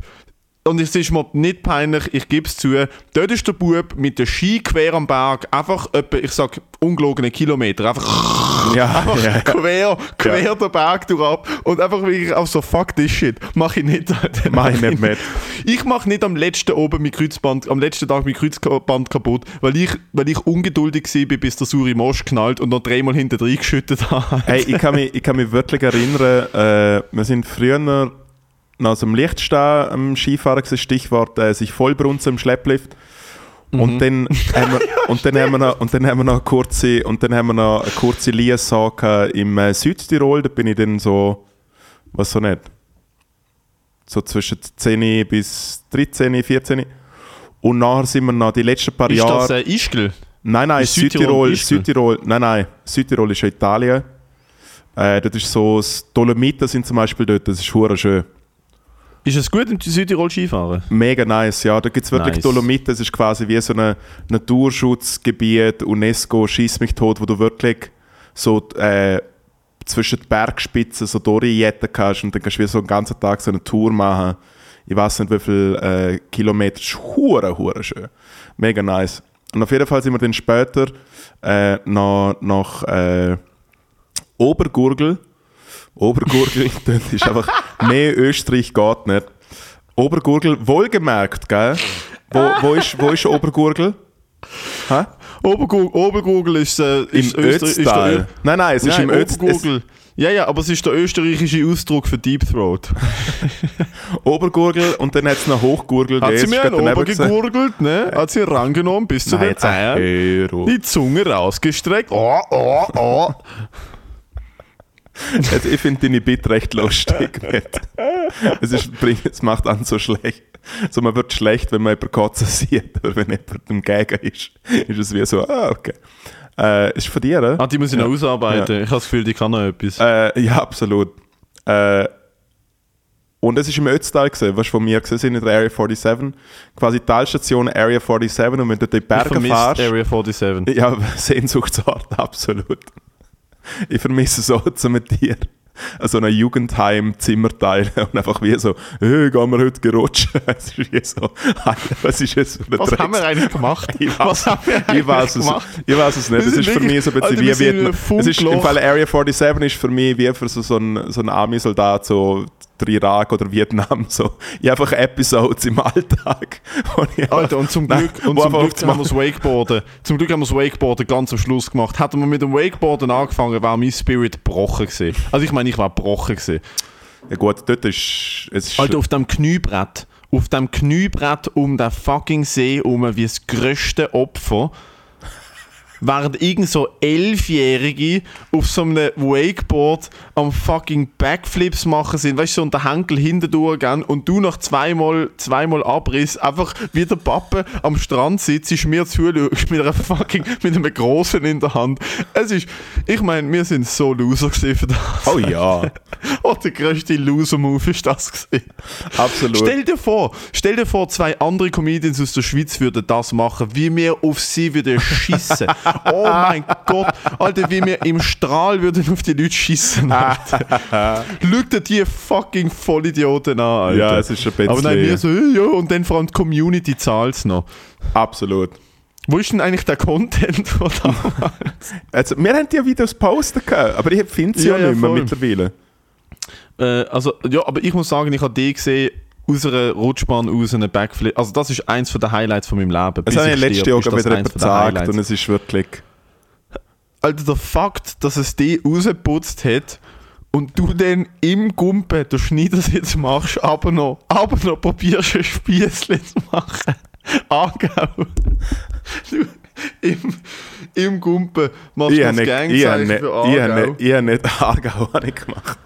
und es ist mir nicht peinlich, ich gebe es zu, dort ist der Bub mit der Ski quer am Berg, einfach etwa, ich sag, ungelogene Kilometer, einfach, Ja, einfach ja, quer, quer den Berg durch ab und einfach wirklich auch so, fuck this shit, mach ich nicht. Mach ich nicht mit. Ich mach nicht am letzten oben mein Kreuzband, am letzten Tag mein Kreuzband kaputt, weil ich, weil ich ungeduldig war, bis der Suri Mosch knallt und noch dreimal hinter drin geschüttet habe. Hey, ich kann mich, ich kann mich wirklich erinnern, äh, wir sind früher aus dem Lichtstehen am Skifahren gewesen, Stichwort äh, sich vollbrunzen im Schlepplift. Und, dann haben wir, und dann haben wir noch, und dann haben wir noch eine kurze, und dann haben wir noch eine kurze Liaison im äh, Südtirol, da bin ich dann so, was so nicht, so zwischen 10 bis 13, 14. Und nachher sind wir noch die letzten paar Ist Jahre... das äh, Ischgl? Nein, nein, Ist Südtirol Südtirol? Südtirol, nein, nein, Südtirol ist ja Italien. Äh, dort ist so, das Dolomiten sind zum Beispiel dort, das ist hure schön. Ist es gut im Südtirol Skifahren? Mega nice, ja. Da gibt es wirklich Nice. Dolomiten, das ist quasi wie so ein Naturschutzgebiet, UNESCO, schieß mich tot, wo du wirklich so äh, zwischen den Bergspitzen so durchjetten kannst und dann kannst du wie so einen ganzen Tag so eine Tour machen. Ich weiß nicht, wie viele äh, Kilometer. Das ist hure, hure schön. Mega nice. Und auf jeden Fall sind wir dann später äh, nach, nach äh, Obergurgel. Obergurgel, das ist einfach, mehr Österreich geht nicht. Obergurgel, wohlgemerkt, gell? Wo, wo, ist, wo ist Obergurgel? Hä? Obergurgel, Obergurgel ist, äh, Im ist, ist der Ötztal. Nein, nein, es ist Nein, im Ötztal. Obergurgel. Ja, ja, aber es ist der österreichische Ausdruck für Deep Throat. Obergurgel und dann hat es noch Hochgurgel. Hat sie ist mir einen daneben Ober gewesen. gegurgelt, ne? Hat sie rangenommen bis zu Nein, den Eiern. Die Zunge rausgestreckt. Oh, oh, oh. Also ich finde deine Bit recht lustig. nicht? es, ist, es macht an so schlecht. So, man wird schlecht, wenn man jemanden kotzen sieht, aber wenn jemand im Gegen ist, ist es wie so, ah, okay. Äh, ist von dir, oder? Ah, die muss ich noch ausarbeiten. Ich habe das Gefühl, die kann noch etwas. Äh, ja, absolut. Äh, und es war im Ötztal, gewesen, was von mir gesehen sind in der Area 47. Quasi Talstation Area 47 und wenn du die ich Berge vermisse fährst. Area 47. Ja, Sehnsuchtsort, absolut. Ich vermisse so zu mit dir so ein Jugendheim-Zimmer teilen und einfach wie so, hey, gehen wir heute gerutscht. Es ist wie so, was ist jetzt für ein Was Drecks- haben wir eigentlich gemacht? Ich weiß, Was haben wir eigentlich ich weiß es, gemacht? ich weiß es nicht. Es ist für mich so ein bisschen wir wie Vietnam. Es ist im. Fall Area 47 ist für mich wie für so, so ein, so ein Army-Soldat, so der Irak oder Vietnam. So. Ich habe einfach Episodes im Alltag. Alter, und zum Nein, Glück, und wo zum Glück haben wir das Wakeboarden. Zum Glück haben wir das Wakeboarden ganz am Schluss gemacht. Hätten wir mit dem Wakeboarden angefangen, wäre mein Spirit gebrochen gewesen. Also ich meine, ich war gebrochen gewesen. Ja gut, dort ist... Es ist Alter, auf dem Kniebrett, auf dem Kniebrett um den fucking See um wie das grösste Opfer, während irgend so Elfjährige auf so einem Wakeboard am fucking Backflips machen sind, weißt du, so und der Henkel hinten durchgehen und du nach zweimal, zweimal Abriss einfach wie der Pappe am Strand sitzt, mir zuschaust mit einer fucking, mit einem Großen in der Hand. Es ist, ich meine, wir sind so Loser gewesen für das. Oh ja, Oh, der grösste Loser-Move ist das gewesen. absolut. Stell dir vor, stell dir vor, zwei andere Comedians aus der Schweiz würden das machen, wie wir auf sie würden schiessen. oh mein Gott, Alter, wie wir im Strahl würden auf die Leute schiessen. Alter. Dir die fucking Vollidioten an, Alter. Ja, es ist ein bisschen... Aber nein, wir so, äh, ja, und dann vor allem die Community zahlt es noch. Absolut. Wo ist denn eigentlich der Content, der da Also, wir haben die Videos posten können, aber ich finde sie ja, Ja, ja, nicht mehr voll. mittlerweile. äh, Also, ja, aber ich muss sagen, ich habe die gesehen, aus einer Rutschbahn aus einem Backflip. Also das ist eins der Highlights von meinem Leben. Das Bis habe ich ich letztes Jahr wieder jemand Highlights. und es ist wirklich... Alter, der Fakt, dass es die rausgeputzt hat und du dann im Gumpen den Schneidersitz machst, aber noch, aber noch probierst, ein Spießchen zu machen. Angau. Du, im, Im Gumpen machst du das Gangzeichen nicht, für Aargau. ich habe nicht Aargau ich gemacht.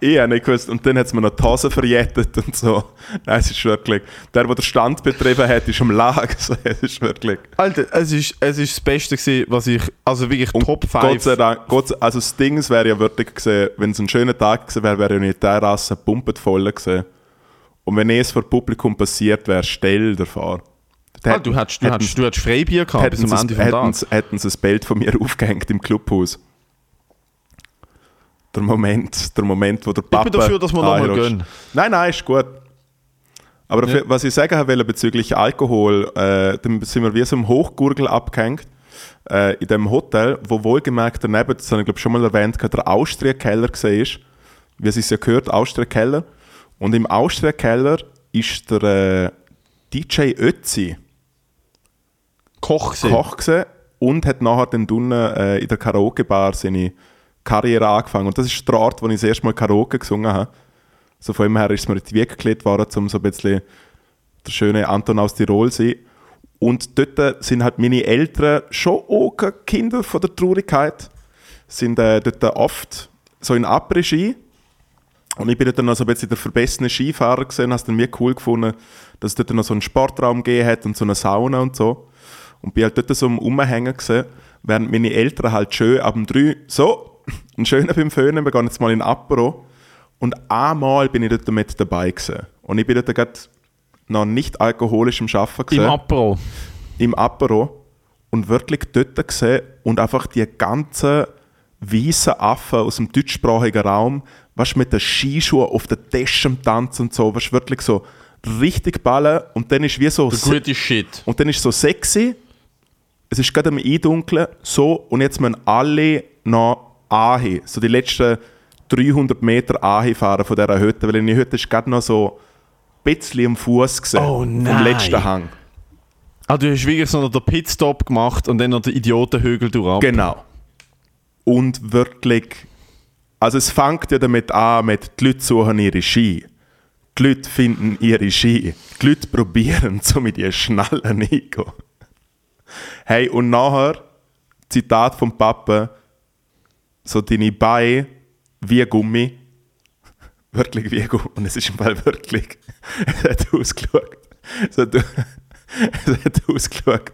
Ich habe nicht gewusst. Und dann hat es mir noch die Hose verjettet und so. Nein, es ist wirklich... Der, der den Stand betrieben hat, ist am Lag. So, es ist wirklich... Alter, es ist, es ist das Beste gewesen, was ich, also wirklich Top 5. Gott sei Dank, Gott sei, also das Ding wäre ja wirklich gesehen, wenn es ein schöner Tag gewesen wäre, wäre ja nicht der Rasse pumpet voll gewesen. Und wenn es vor Publikum passiert wäre, stell dir vor. Ah, du hättest, du, hättest, du hättest Freibier gehabt bis zum Ende vom Tag. hätten sie ein Bild von mir aufgehängt im Clubhaus. Der Moment, der Moment, wo der Papa... bin dafür, dass wir noch mal anrutscht. gehen. Nein, nein, ist gut. Aber Ja. für, was ich sagen wollte bezüglich Alkohol, äh, dann sind wir wie so im Hochgurgel abgehängt äh, in dem Hotel, wo wohlgemerkt daneben, das habe ich glaube schon mal erwähnt, der Austria-Keller gesehen ist. Wie es sich ja gehört, Austria-Keller. Und im Austria-Keller ist der äh, DJ Ötzi Koch gesehen. Koch gewesen und hat nachher dann unten äh, in der Karaoke-Bar seine Karriere angefangen. Und das ist der Ort, wo ich das erste Mal Karaoke gesungen habe. So von ihm her ist mir in die Wiege gelegt worden, um so ein bisschen der schöne Anton aus Tirol zu sein. Und dort sind halt meine Eltern schon auch Kinder von der Traurigkeit. Sind äh, dort oft so in Après-Ski. Und ich bin dort noch so ein bisschen der verbessene Skifahrer gesehen es dann mir cool gefunden, dass es dort noch so einen Sportraum gegeben hat und so eine Sauna und so. Und bin halt dort so am Umhängen gesehen, während meine Eltern halt schön ab dem 3 so, ein schöner beim Föhnen, wir gehen jetzt mal in Apero. Und einmal bin ich dort mit dabei gewesen. Und ich bin dort gerade noch nicht alkoholisch im Arbeiten Im gewesen Apro. im Apero und wirklich dort gesehen und einfach die ganzen weißen Affen aus dem deutschsprachigen Raum, was mit den Skischuhen auf der Tasche am Tanzen und so, was wirklich so richtig ballen und dann ist wie so The gritty shit. und dann ist so sexy, es ist gerade am Eindunkeln, so und jetzt müssen alle noch anhin, so die letzten 300 Meter anhin fahren von dieser Hütte, weil in der Hütte ist gerade noch so ein bisschen am Fuß gesehen Oh vom nein. letzten Hang. Ah, du hast wirklich so noch den Pitstop gemacht und dann noch den Idiotenhügel durch. Genau. Und wirklich, also es fängt ja damit an, mit die Leute suchen ihre Ski. Die Leute finden ihre Ski. Die Leute probieren, so mit ihren Schnallen reingehen. Hey, und nachher, Zitat vom Papa, so deine Beine wie Gummi. Wirklich wie Gummi. Und es ist im Fall wirklich, es hat ausgeschaut. Es hat, es hat ausgeschaut,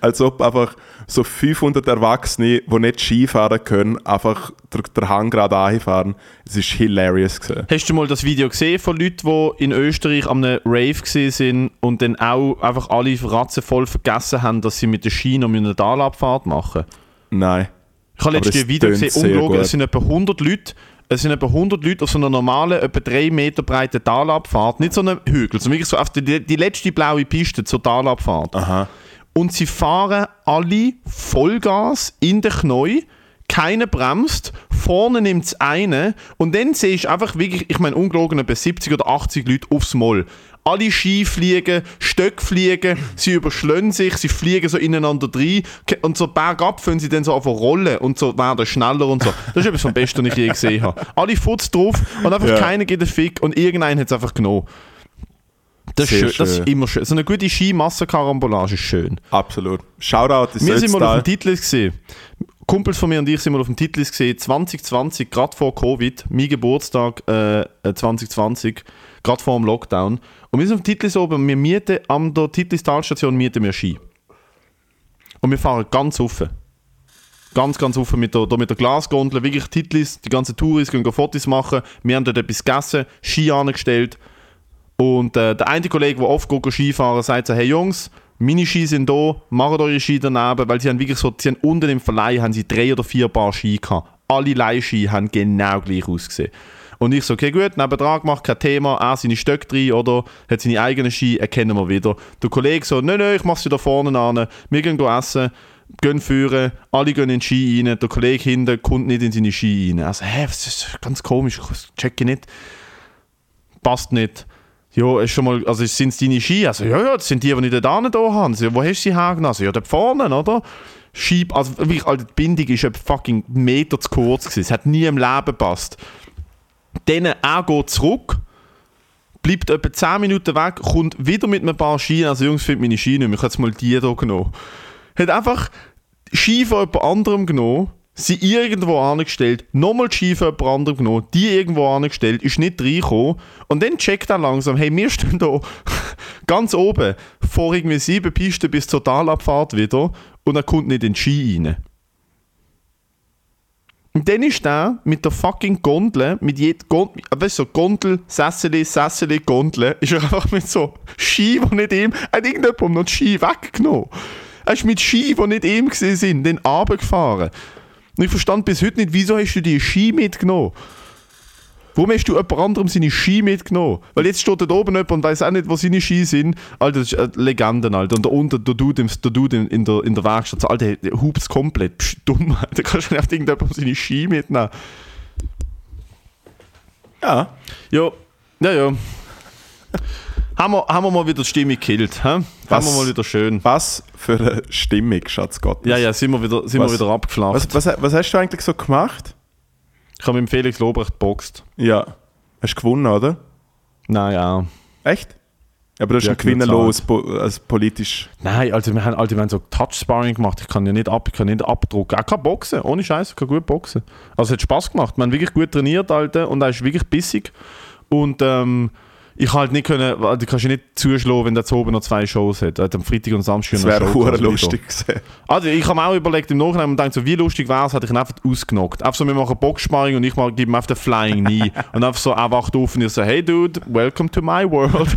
als ob einfach so 500 Erwachsene, die nicht Skifahren können, einfach der, der Hang gerade anfahren. Es ist hilarious gewesen. Hast du mal das Video gesehen von Leuten, die in Österreich am Rave gesehen sind und dann auch einfach alle ratzenvoll vergessen haben, dass sie mit der Ski noch eine Talabfahrt machen? Nein. Ich habe Aber letztens es ein Video gesehen, ungelogen, es sind etwa 100 Leute, es sind etwa 100 Leute auf so einer normalen, etwa 3 Meter breiten Talabfahrt, nicht so einem Hügel, sondern wirklich so auf die, die letzte blaue Piste zur Talabfahrt. Aha. Und sie fahren alle Vollgas in den Knäu, keiner bremst, vorne nimmt es eine und dann siehst du einfach wirklich, ich meine ungelogen, etwa 70 oder 80 Leute aufs Moll. Alle Ski fliegen, Stöcke fliegen, sie überschlönen sich, sie fliegen so ineinander rein und so bergab können sie dann so einfach rollen und so werden schneller und so. Das ist etwas vom Besten, was ich je gesehen habe. Alle Futz drauf und einfach Ja. keiner geht einen Fick und irgendeiner hat es einfach genommen. Das ist, Sehr schön. das ist schön. immer schön. So eine gute Ski-Massenkarambolage ist schön. Absolut. Shoutout in Wir sind mal auf dem Titlis gesehen. Kumpels von mir und ich sind mal auf dem Titlis gesehen. 2020, gerade vor Covid, mein Geburtstag äh, äh, 2020, gerade vor dem Lockdown. Und wir sind auf dem Titlis oben wir mieten an der Titlis Talstation Ski. Und wir fahren ganz offen. Ganz, ganz offen mit der, mit der Glasgondel. Wirklich Titlis, die ganzen Touris gehen Fotos machen. Wir haben dort etwas gegessen, Ski angestellt. Und äh, der eine Kollege, der oft geht Skifahren, sagt so, hey Jungs, meine Ski sind da, macht eure Ski daneben, weil sie haben wirklich so, sie haben unten im Verleih haben sie drei oder vier Paar Ski gehabt. Alle Leihski haben genau gleich ausgesehen. Und ich so, okay gut, nebendran gemacht, kein Thema, er seine Stöcke drin oder hat seine eigenen Ski, erkennen wir wieder. Der Kollege so, nein, nein, ich mach sie da vorne an, wir gehen essen, gehen führen, alle gehen in den Ski rein, der Kollege hinten kommt nicht in seine Ski rein. Also, hä, das ist ganz komisch, ich check nicht passt nicht. Ja, ist schon mal, also sind es deine Ski? Also, ja, ja, das sind die, die ich dort da haben. Also, wo hast du sie hergenommen? Also, ja, dort vorne, oder? Schieb, also wirklich, Alter, die Bindung ist etwa fucking Meter zu kurz. Es hat nie im Leben gepasst. Dann, er geht zurück, bleibt etwa 10 Minuten weg, kommt wieder mit ein paar Ski. Also, Jungs, finde meine Ski nicht mehr. Ich habe jetzt mal die hier genommen. Hat einfach Ski von jemand anderem genommen, sie irgendwo angestellt, nochmal die Ski von jemand anderem genommen, die irgendwo angestellt, ist nicht reingekommen und dann checkt er langsam, hey, wir stehen da ganz oben vor irgendwie sieben Pisten bis zur Talabfahrt wieder und er kommt nicht in die Ski rein. Und dann ist der mit der fucking Gondel, mit jeder Gondel, weißt du, Gondel, Sesseli, Sesseli, Gondel, ist er einfach mit so Ski, die nicht ihm, hat irgendjemand noch die Ski weggenommen. Er ist mit Ski, die nicht ihm gewesen sind, den runtergefahren. Und ich verstand bis heute nicht, wieso hast du die Ski mitgenommen? Warum hast du jemand anderem seine Ski mitgenommen? Weil jetzt steht dort oben jemand und weiß auch nicht, wo seine Ski sind. Alter, das ist eine Legende, Alter. Und da unten, der Dude, der Dude in, der, in der Werkstatt, so, Alter, der hupst komplett. Psch, dumm, Alter. Da kannst du nicht irgendjemandem seine Ski mitnehmen. Ja. Ja, ja, ja. Haben, wir, haben wir mal wieder Stimmung gekillt, hä? Haben Was? wir mal wieder schön. Was für eine Stimmung, Schatz Gottes. Ja, ja, sind wir wieder, sind wir Was? wieder abgeschlafen. Was, was, was hast du eigentlich so gemacht? Ich habe mit dem Felix Lobrecht geboxt. Ja. Hast du gewonnen, oder? Nein, ja. Echt? Aber du hast Ja, einen Gewinner genug los, po also politisch. Nein, also wir haben, also wir haben so Touch-Sparring gemacht. Ich kann ja nicht ab, ich kann nicht abdrucken. Auch kein Boxen, ohne Scheiß, ich kann gut boxen. Also es hat Spaß gemacht. Wir haben wirklich gut trainiert, Alter, und er ist wirklich bissig. Und ähm, ich halt nicht können, du kannst ja nicht zuschlagen, wenn der zu oben noch zwei Shows hat. Hat am Freitag und Samstag Das noch wäre gehabt, wieder. lustig gewesen. Also ich habe mir auch überlegt im Nachhinein und gedacht, so, wie lustig wäre es, hätte ich ihn einfach ausgenockt. Einfach so, wir machen Boxsparring und ich gebe ihm auf den Flying Knee. und einfach so, er wacht auf und ich so, hey Dude, welcome to my world.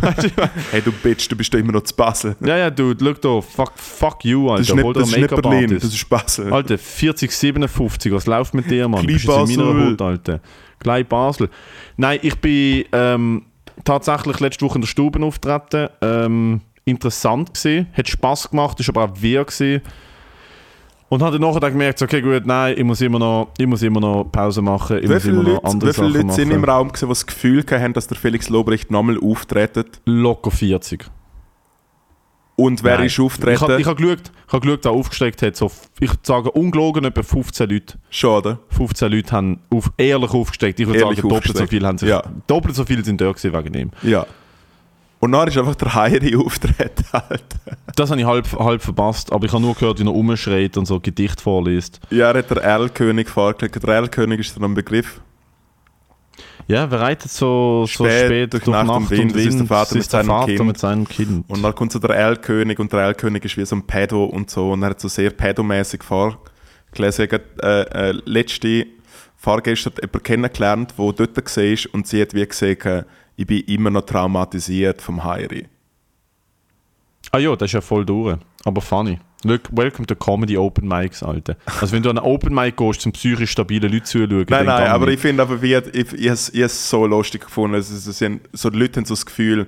Hey, du Bitch, du bist doch immer noch zu Basel. ja, ja, Dude, look da, fuck, fuck you, Alter. Das ist nicht, das ist nicht Berlin, das ist Basel. Alter, 40, 57, was läuft mit dir, Mann? Du Klein bist jetzt in meiner Basel. Hut, Alter. Klein Basel. Nein, ich bin ähm, tatsächlich letzte Woche in der Stube auftreten. Ähm, interessant gesehen, hat Spaß gemacht, ist aber auch wehr gesehen. Und habe dann nachher dann gemerkt, okay, gut, nein, ich muss immer noch, ich muss immer noch Pause machen, ich Wie muss viele immer noch Leute, andere wie viele Sachen Leute sind machen. im Raum, gewesen, die das Gefühl haben, dass der Felix Lobrecht nochmal auftritt? Locker 40. Und wer Nein. ist Ich habe auftreten? ich hab geschaut, ich hab geschaut, wer aufgestreckt hat. So, ich sage ungelogen, etwa 15 Leute. Schon, oder? 15 Leute haben auf, ehrlich aufgesteckt. Ich würde sagen, doppelt so aufgesteckt. viel haben sich, Ja. doppelt so viele sind da gewesen wegen ihm. Ja. Und dann ist einfach der Heiri auftreten. Alter. Das habe ich halb, halb verpasst, aber ich habe nur gehört, wie er rumschreit und so Gedicht vorliest. Ja, er hat der Erlkönig vorgelegt. Der Erlkönig ist dann ein Begriff. Ja, wer reitet so so Spät spät, durch durch, Nacht Nacht, und und Wind? Wind? Das ist der Vater mit ist seinem Vater Kind. mit seinem Kind. Und dann kommt so der Erlkönig und der Erlkönig ist wie so ein Pedo und so. Und er hat so sehr pedomäßig vorgelesen. Äh, äh, letzte vorgestern jemanden kennengelernt, der dort war und sie hat wie gesagt, äh, ich bin immer noch traumatisiert vom Heiri. Ah ja, das ist ja voll durch. Aber funny. Look, welcome to Comedy Open Mics, Alter. Also wenn du an einen Open Mic gehst, zum psychisch stabilen Leuten zuschauen, Nein, nein, aber nicht. ich finde aber, wie, ich, ich, ich, es so lustig gefunden. Also, es sind, so die Leute haben so das Gefühl,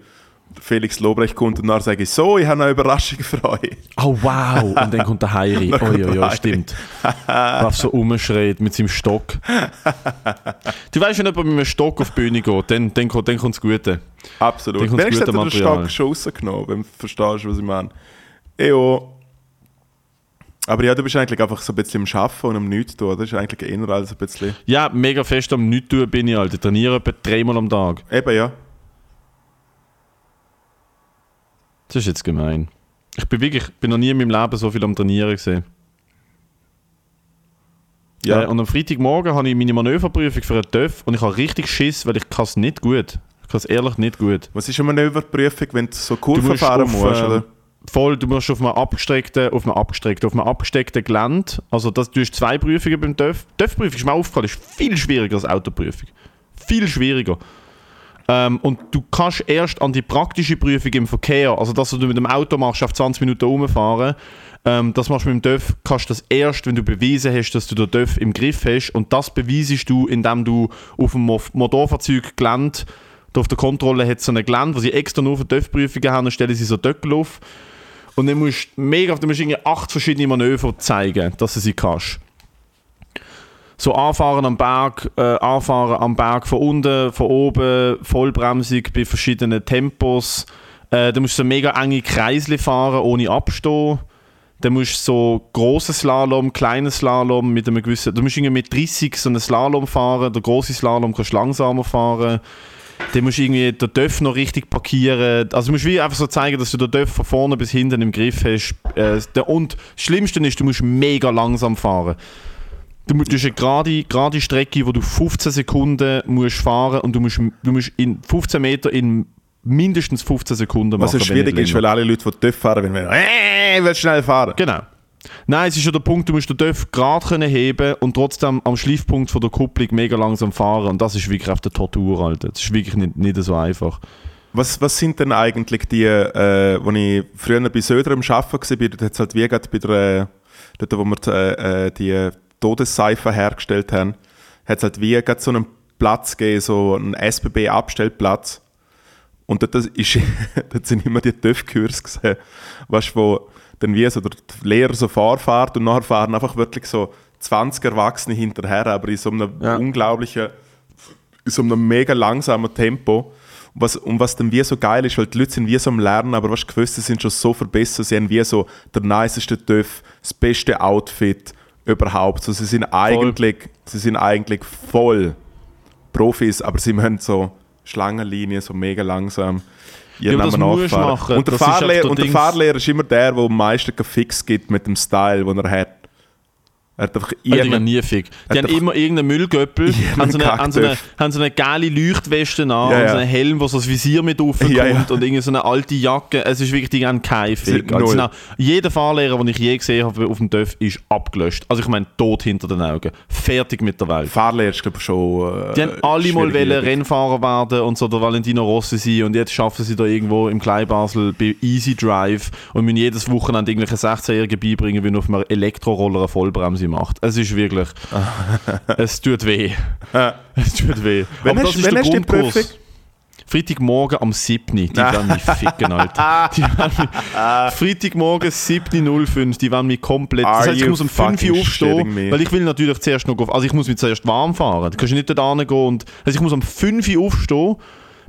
Felix Lobrecht kommt und dann sage ich, so, ich habe eine Überraschung für euch. Oh wow! Und dann kommt der Heiri. Oh kommt ja, ja, stimmt. Der so rumschreit mit seinem Stock. Du weißt, wenn jemand mit einem Stock auf die Bühne geht, dann, dann, kommt- dann kommt das Gute. Absolut. Dann kommt's Wenigstens hat er den. Stock schon rausgenommen, wenn du verstehst, was ich meine. Ejo. Aber ja, du bist eigentlich einfach so ein bisschen am Arbeiten und am Nichts tun. Das ist eigentlich eher als ein bisschen... Ja, mega fest am Nichts tun bin ich, Alter. Ich trainiere etwa dreimal am Tag. Eben, ja. Das ist jetzt gemein. Ich bin wirklich, bin noch nie in meinem Leben so viel am Trainieren gesehen. Ja. Äh, und am Freitagmorgen habe ich meine Manöverprüfung für einen TÜV und ich habe richtig Schiss, weil ich kann es nicht gut. Ich kann es ehrlich nicht gut. Was ist eine Manöverprüfung, wenn du so Kurven fahren musst, ähm, oder? Voll, du musst auf einem abgestreckten, auf einem abgestreckten, auf einem abgesteckten Gelände, also das, du hast zwei Prüfungen beim TÜV. TÜV-Prüfung ist mir aufgefallen, ist viel schwieriger als Autoprüfung. Viel schwieriger. Ähm, und du kannst erst an die praktische Prüfung im Verkehr, also das, was du mit dem Auto machst, auf 20 Minuten rumfahren, ähm, das machst du mit dem TÜV, kannst das erst, wenn du bewiesen hast, dass du den TÜV im Griff hast. Und das beweisest du, indem du auf dem Mo- Motorfahrzeug Gelände, da auf der Kontrolle hat so ein Gelände, wo sie extra nur für TÜV-Prüfungen haben, dann stellen sie so Döckel auf. Und dann musst du mega, du musst irgendwie acht verschiedene Manöver zeigen, dass du sie kannst. So anfahren am Berg, äh, anfahren am Berg von unten, von oben, Vollbremsung bei verschiedenen Tempos. Äh, dann musst du so mega enge Kreisle fahren, ohne abstehen. Dann musst du so grossen Slalom, kleinen Slalom mit einem gewissen. Du musst irgendwie mit 30 so einen Slalom fahren. Der große Slalom kannst du langsamer fahren. Dann musst du irgendwie den Döff noch richtig parkieren. Also du musst wie einfach so zeigen, dass du den Döff von vorne bis hinten im Griff hast. Äh, und das Schlimmste ist, du musst mega langsam fahren. Du musst eine gerade, gerade Strecke, wo du 15 Sekunden musst fahren und du musst, du musst in 15 Meter in mindestens 15 Sekunden Was machen. wenn nicht schwierig ist, weil alle Leute, die TÜV fahren, wenn wir äh, ich will schnell fahren. Genau. Nein, es ist ja der Punkt, du musst den Döff gerade können heben und trotzdem am Schleifpunkt von der Kupplung mega langsam fahren. Und das ist wirklich auf der Tortur, Alter. Das ist wirklich nicht, nicht so einfach. Was, was sind denn eigentlich die, äh, wo ich früher bei Söder am Arbeiten war, dort hat es halt wie gerade bei der, äh, dort wo wir die, äh, die Todesseife hergestellt haben, hat es halt wie gerade so einen Platz gegeben, so einen SBB-Abstellplatz. Und dort, ist, dort sind immer die TÜV-Kurs gesehen, weißt, wo dann wie so der Lehrer so Fahrfahrt und nachher fahren einfach wirklich so 20 Erwachsene hinterher, aber in so einem Ja. unglaublichen, in so einem mega langsamen Tempo. Und was, und was dann wie so geil ist, weil die Leute sind wie so am Lernen, aber was gewusst, sie sind schon so verbessert, sie haben wie so der niceste TÜV, das beste Outfit überhaupt. So, sie sind eigentlich, sie sind eigentlich voll Profis, aber sie müssen so Schlangenlinien, so mega langsam ihren Ja, Namen nachfahren. Und der, und der Fahrlehrer ist immer der, der am meisten Fix gibt mit dem Style, den er hat. Er hat einfach irgendeinen- nie fick. Die haben immer irgendeinen Müllgöppel, Irgendeinen haben so, eine, haben, so eine, haben so eine geile Leuchtweste an Ja, und so ja. einen Helm, wo so das Visier mit raufkommt Ja, ja. und irgendwie so eine alte Jacke. Es ist wirklich, die haben keinen Fick. Also, genau, jeder Fahrlehrer, den ich je gesehen habe auf dem TÜV, ist abgelöscht. Also ich meine, tot hinter den Augen. Fertig mit der Welt. Fahrlehrer ist glaube ich schon. Äh, Die haben alle mal wollen. Rennfahrer werden und so der Valentino Rossi sein und jetzt schaffen sie da irgendwo im Kleinbasel bei Easy Drive und müssen jedes Wochenende irgendwelche 16-Jährigen beibringen, wie man auf einem Elektroroller eine Vollbremse macht. Es ist wirklich, es tut weh. Es tut weh. Wann Aber das ist wann der Grundkurs. Freitagmorgen am 7. Die werden mich ficken, Alter. Die werden mich, Freitagmorgen 7.05 die werden mich komplett... Das heißt, ich muss um 5 Uhr aufstehen, weil ich will natürlich zuerst noch... Also ich muss mich zuerst warm fahren. Du kannst nicht dort hingehen und... Also ich muss um 5 Uhr aufstehen,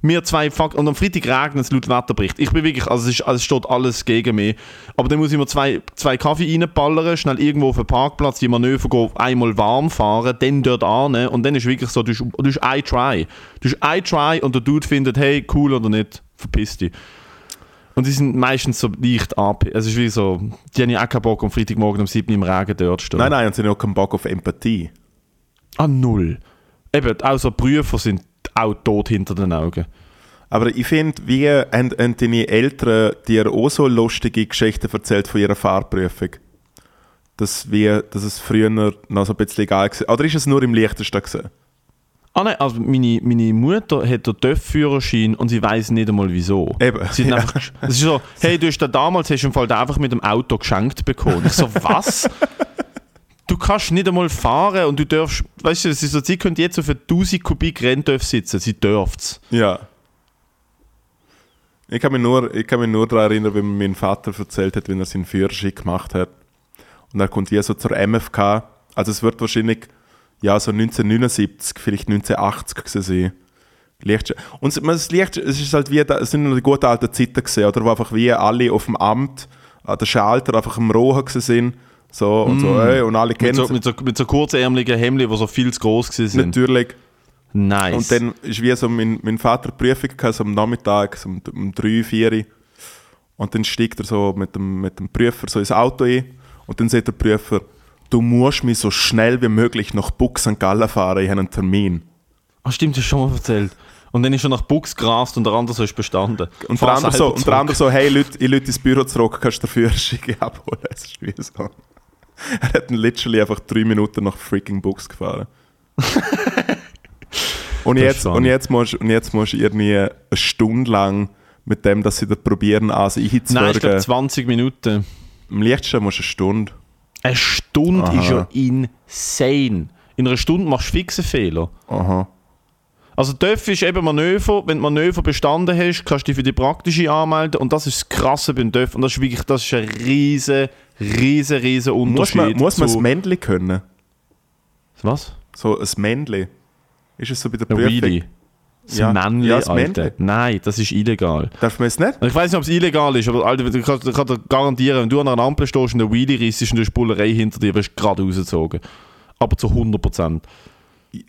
mir zwei Fuck... Und am Freitag regnet es laut Wetterbericht. Ich bin wirklich... Also es, ist, also es steht alles gegen mich. Aber dann muss ich mir zwei, zwei Kaffee reinballern, schnell irgendwo auf den Parkplatz, die Manöver gehen, einmal warm fahren, dann dort an und dann ist wirklich so, du hast, du hast ein Try. Du hast ein Try und der Dude findet, hey, cool oder nicht, verpiss dich. Und die sind meistens so leicht ab. Es ist wie so, die haben ja auch keinen Bock am Freitagmorgen um 7 Uhr im Regen dort zu stehen. Nein, nein, und sie haben auch keinen Bock auf Empathie. Ah, null. Eben, auch so Prüfer sind auch tot hinter den Augen. Aber ich finde, wie haben, haben deine Eltern dir auch so lustige Geschichten erzählt von ihrer Fahrprüfung? Dass, wie, dass es früher noch so ein bisschen egal war. Oder ist es nur im Leichtesten gewesen? Ah nein, also meine, meine Mutter hat den TÜV-Führerschein und sie weiß nicht einmal wieso. Eben, Sie ja. einfach, es ist so, hey, du hast den damals hast du im Fall einfach mit dem Auto geschenkt bekommen. Ich so, was? Du kannst nicht einmal fahren und du darfst, weißt du, so, sie könnte jetzt auf 1000 Kubik Renndorf sitzen, sie dürft's. Ja. Ich kann mich nur, ich kann mich nur daran erinnern, wie mein Vater erzählt hat, wie er seinen Führerschein gemacht hat. Und er kommt wie so zur MFK. Also es wird wahrscheinlich ja, so 1979, vielleicht 1980 gewesen sein. Licht- Und es- Licht, ist halt wie, es sind noch die guten alten Zeiten gesehen, oder? Wo einfach wie alle auf dem Amt, an der Schalter einfach im Rohen gewesen sind. So, und so, ey, und alle Mit kennen so, es. mit, so, mit so kurzärmeligen Hemden, die so viel zu groß sind. Natürlich. Nice. Und dann ist wie so mein, mein Vater Prüfung gehabt, so am Nachmittag, so um, um 3, 4 Und dann steigt er so mit dem, mit dem Prüfer so ins Auto ein und dann sagt der Prüfer, du musst mich so schnell wie möglich nach Buck St. Gallen fahren, ich habe einen Termin. Ah, stimmt, das hast du schon mal erzählt. Und dann ist er nach Buchs gerast und der andere so ist bestanden. Und Fahr der, andere so, und der andere so, hey Leute, ich Leute ins Büro zurück, kannst du den Führerschein abholen? Es ist wie so. Er hat dann literally einfach drei Minuten nach freaking Bucks gefahren. und, Das jetzt, und, jetzt musst, und jetzt musst du irgendwie eine Stunde lang mit dem, dass sie da probieren, also Nein, ich glaube einzuzwergen. 20 Minuten. Am liebsten musst du eine Stunde. Eine Stunde Aha. ist ja insane. In einer Stunde machst du fixe Fehler. Aha. Also TÜV ist eben Manöver. Wenn du Manöver bestanden hast, kannst du dich für die praktische anmelden. Und das ist das Krasse beim TÜV. Und das ist wirklich das ist ein riesen, riesen, riesen Muss Unterschied. man, muss man zu- das Männli können? Was? So ein Männli. Ist es so bei der Ein Prüfung? Wheelie. Das Ja. Männli, Ja, das Alter. Nein, das ist illegal. Darf man es nicht? Ich weiß nicht, ob es illegal ist, aber Alter, ich kann, ich kann dir garantieren, wenn du an einer Ampel stehst und eine Wheelie reissst und du hast Bullerei hinter dir, wirst du gerade rausgezogen. Aber zu 100%.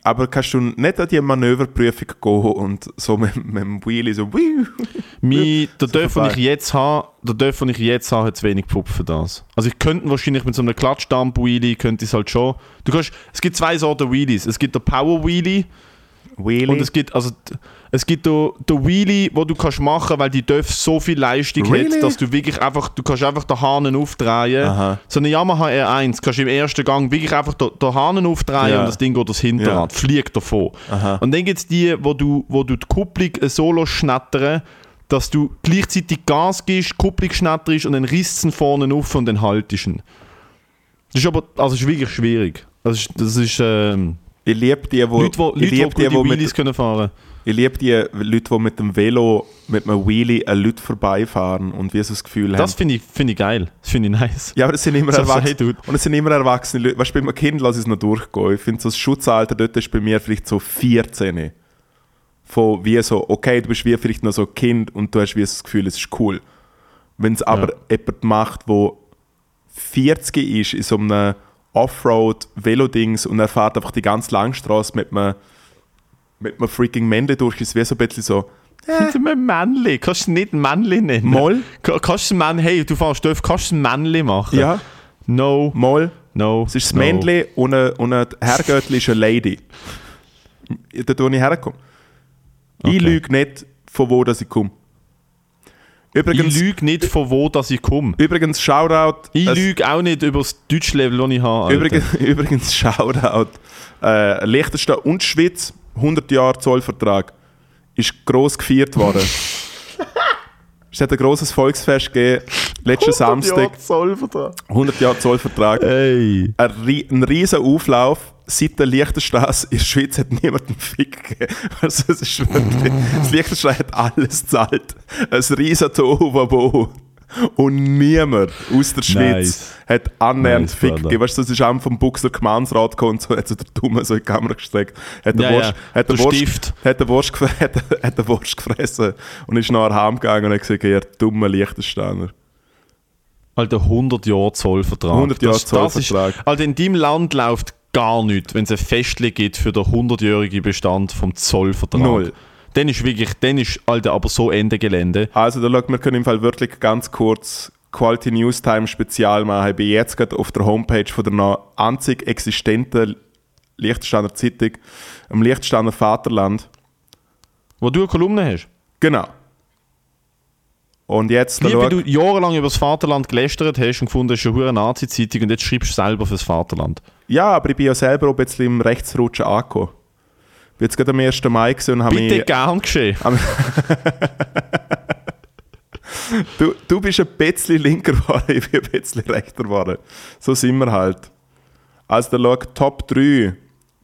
Aber kannst du nicht an die Manöverprüfung gehen und so mit, mit dem Wheelie so... Mein, der So Dörf, den ich jetzt habe, der Dörf, den ich jetzt habe, hat zu wenig Pfupf für das. Also ich könnte wahrscheinlich mit so einem Klatschdampf-Wheelie, könnte ich es halt schon. Du kannst, es gibt zwei Sorten Wheelies. Es gibt den Power-Wheelie Wheelie? und es gibt, also, es gibt den, Wheelie, wo du kannst machen, weil die Dörf so viel Leistung Really? hat, dass du wirklich einfach, du kannst einfach den Hahn aufdrehen. Aha. So eine Yamaha R1 kannst du im ersten Gang wirklich einfach den, den Hahn aufdrehen Ja. und das Ding geht das Hinterrad, fliegt davon. Aha. Und dann gibt es die, wo du, wo du die Kupplung solo schnattern, dass du gleichzeitig Gas gibst, Kupplung schnatterst und dann risst es vorne auf und dann haltest ihn. Das ist aber also ist wirklich schwierig. Das ist, das ist, ähm, Ich liebe die, wo, Leute, die ich liebe die, die, wo die mit, Wheelies können fahren ich liebe die Leute, die mit dem Velo, mit einem Wheelie an Leute vorbeifahren und wie so das Gefühl Das haben. finde ich, find ich geil. Das finde ich nice. Ja, aber das sind immer So, so, erwachsene. hey, und es sind immer erwachsene Leute. Weißt du, bei einem Kind lasse ich es noch durchgehen. Ich finde, so das Schutzalter dort ist bei mir vielleicht so 14. Von wie so, okay, du bist wie vielleicht noch so ein Kind und du hast wie das Gefühl, es ist cool. Wenn es aber jemand macht, wo 40 ist, in so einem Offroad-Velo-Dings und er fährt einfach die ganze Langstrasse mit einem, mit einem freaking Männle durch, ist es wie so ein bisschen so, Hinter einem Männli. Kannst du nicht ein Männli nennen? Moll? Ka- Kannst du ein Mann, hey, du fährst dürfen, kannst du ein Männli machen? ja, No, mal. no. Es ist das no. Männle und eine, und Herrgöttli ist eine Lady. Dort, wo ich herkomme. Ich Okay. lüge nicht, von wo dass ich komme. Ich Übrigens, lüge nicht, von wo dass ich komme. übrigens Shoutout. Ich es- lüge auch nicht über das Deutschlevel, das ich habe. Alter. Übrigens, übrigens Shoutout. Äh, Liechtenstein und Schweiz, 100 Jahre Zollvertrag, ist gross gefeiert worden. es hat ein grosses Volksfest gegeben, letzten Samstag, Zollvertrag. 100 Jahre Zollvertrag. Hey. ein, ri- ein riesen Auflauf. Seit der Liechtenstraße in der Schweiz hat niemand einen Fick gegeben. Also es ist wirklich, das Liechtenstein hat alles gezahlt. Ein riesen Tohuwabohu. Und niemand aus der Schweiz Nice. hat annähernd Nice, Fick gegeben. Weißt du, das ist auch vom Buchser Gemeinsrat gekommen und so hat so der Dumme so in die Kamera gestreckt. Hat der Ja, Wurst, ja, hat der der Wurst, Stift. hat der Wurst, gef- hat, hat der Wurst gefressen und ist nachher heimgegangen und hat gesagt, ihr dumme Liechtensteiner. Alter, 100 Jahre Zollvertrag. 100 Jahre Das- das ist- Zollvertrag. Alter, in deinem Land läuft gar nichts, wenn es ein Festli gibt für den 100-jährigen Bestand vom Zollvertrag. Null. Dann ist wirklich, dann ist, Alter, aber so Ende Gelände. Also, da schaut, wir können im Fall wirklich ganz kurz Quality News Time Spezial machen. Ich bin jetzt gerade auf der Homepage von der noch einzig existenten Liechtensteiner Zeitung, am Liechtensteiner Vaterland. Wo du eine Kolumne hast. Genau. Und jetzt, Wie, schau, du jahrelang über das Vaterland gelästert hast und gefunden, das ist eine Nazi-Zeitung und jetzt schreibst du selber fürs Vaterland. ja, aber ich bin ja selber auch ein bisschen im Rechtsrutschen angekommen. Ich bin jetzt gerade am 1. Mai gesehen und habe Bitte mich... gern geschehen. Du, du bist ein bisschen linker geworden, ich bin ein bisschen rechter geworden. So sind wir halt. Also da schau, Top 3,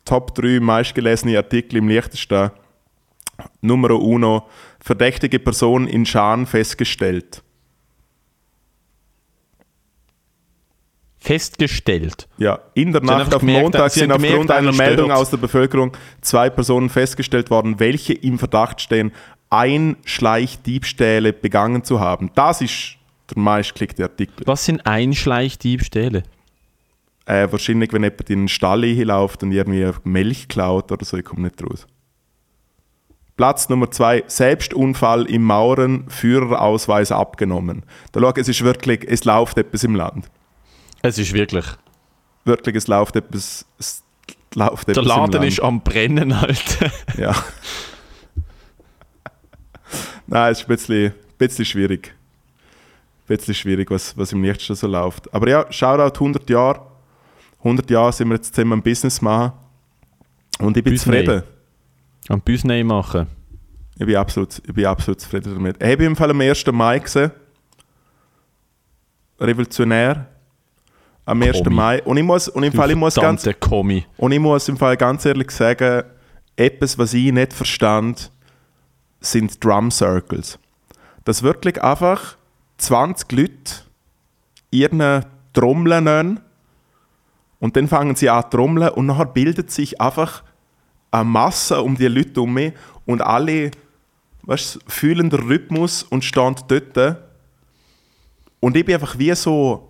Top 3 meistgelesene Artikel im Liechtenstein. Nummer uno, verdächtige Person in Schaan festgestellt. Festgestellt. Ja, in der Nacht auf gemerkt, Montag sind aufgrund einer Meldung aus der Bevölkerung zwei Personen festgestellt worden, welche im Verdacht stehen, Einschleichdiebstähle begangen zu haben. Das ist der meistgeklickte Artikel. Was sind Einschleichdiebstähle? Äh, wahrscheinlich, wenn jemand in den Stall hinläuft und irgendwie Milch klaut oder so, ich komme nicht raus. Platz Nummer zwei, Selbstunfall im Mauern, Führerausweis abgenommen. Da schau, es ist wirklich, es läuft etwas im Land. Es ist wirklich. Wirklich, es läuft etwas, es läuft Der etwas Laden ist am Brennen, Alter. Ja. Nein, es ist ein bisschen, bisschen schwierig. Ein bisschen schwierig, was, was im Lichtsten so läuft. Aber ja, Shoutout 100 Jahre. 100 Jahre sind wir jetzt zusammen ein Business machen. Und ich bin Business. zufrieden. Am Büsnei machen. Ich bin absolut, ich bin absolut zufrieden damit. Ich habe im Fall am 1. Mai gesehen. Revolutionär. Am 1. Kommi. Mai. Und ich muss, und im Du Fall, ich muss ganz, Kommi. und ich muss im Fall ganz ehrlich sagen, etwas, was ich nicht verstand, sind Drum Circles. Dass wirklich einfach 20 Leute ihren Trommeln nehmen und dann fangen sie an zu trommeln und nachher bildet sich einfach eine Masse um die Leute um mich und alle weißt, fühlen den Rhythmus und stehen dort. Und ich bin einfach wie so,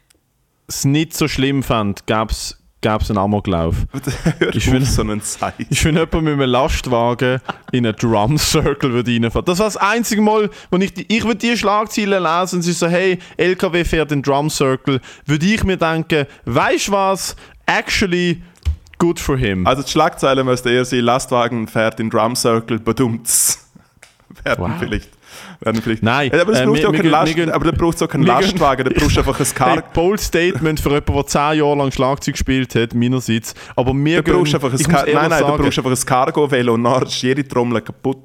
es nicht so schlimm fand, gab es einen Amoklauf. Ich will- so einen Zeichen. Ich wenn jemand mit einem Lastwagen in einen Drum Circle würde reinfahren. Das war das einzige Mal, wo ich die, ich würde die Schlagzeilen lesen und sie so, hey, LKW fährt in Drum Circle, würde ich mir denken, weißt du was, actually, Good for him. Also die Schlagzeile müsste eher sein, Lastwagen fährt in Drum Circle, badumts. werden Wow. vielleicht. Werden vielleicht. Nein, aber äh, braucht ja auch keinen gehen- Last, gehen- aber da braucht es auch keinen gehen- Lastwagen, da brauchst du einfach ein Hey, Car. bold Statement für jemanden, der 10 Jahre lang Schlagzeug gespielt hat, meinerseits. Aber wir Da brauchst einfach ein Car Nein, nein, da sagen, brauchst du einfach ein Cargo-Velo und nachher ist jede Trommel kaputt.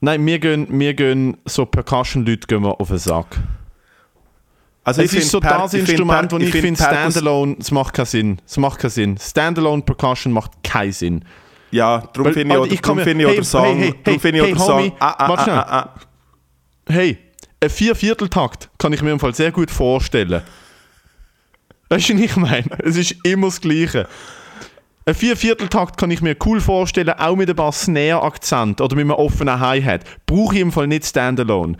Nein, wir gehen, wir gehen so Percussion-Leute gehen wir auf den Sack. Also Es ist so find Per- das find Instrument, wo ich find finde, Percus- Standalone, es macht keinen Sinn. Es macht keinen Sinn. Standalone Percussion macht keinen Sinn. Ja, darum finde ich, auch- ich finde ich hey, Song. hey, hey, hey, Song. Homie, Ah, ah, ah, ah, ah hey, ein Viervierteltakt kann ich mir im Fall sehr gut vorstellen. Weißt du, was ich meine? Es ist immer das Gleiche. Ein Viervierteltakt kann ich mir cool vorstellen, auch mit ein paar Snare-Akzent oder mit einem offenen Hi-Hat. Brauche ich im Fall nicht standalone.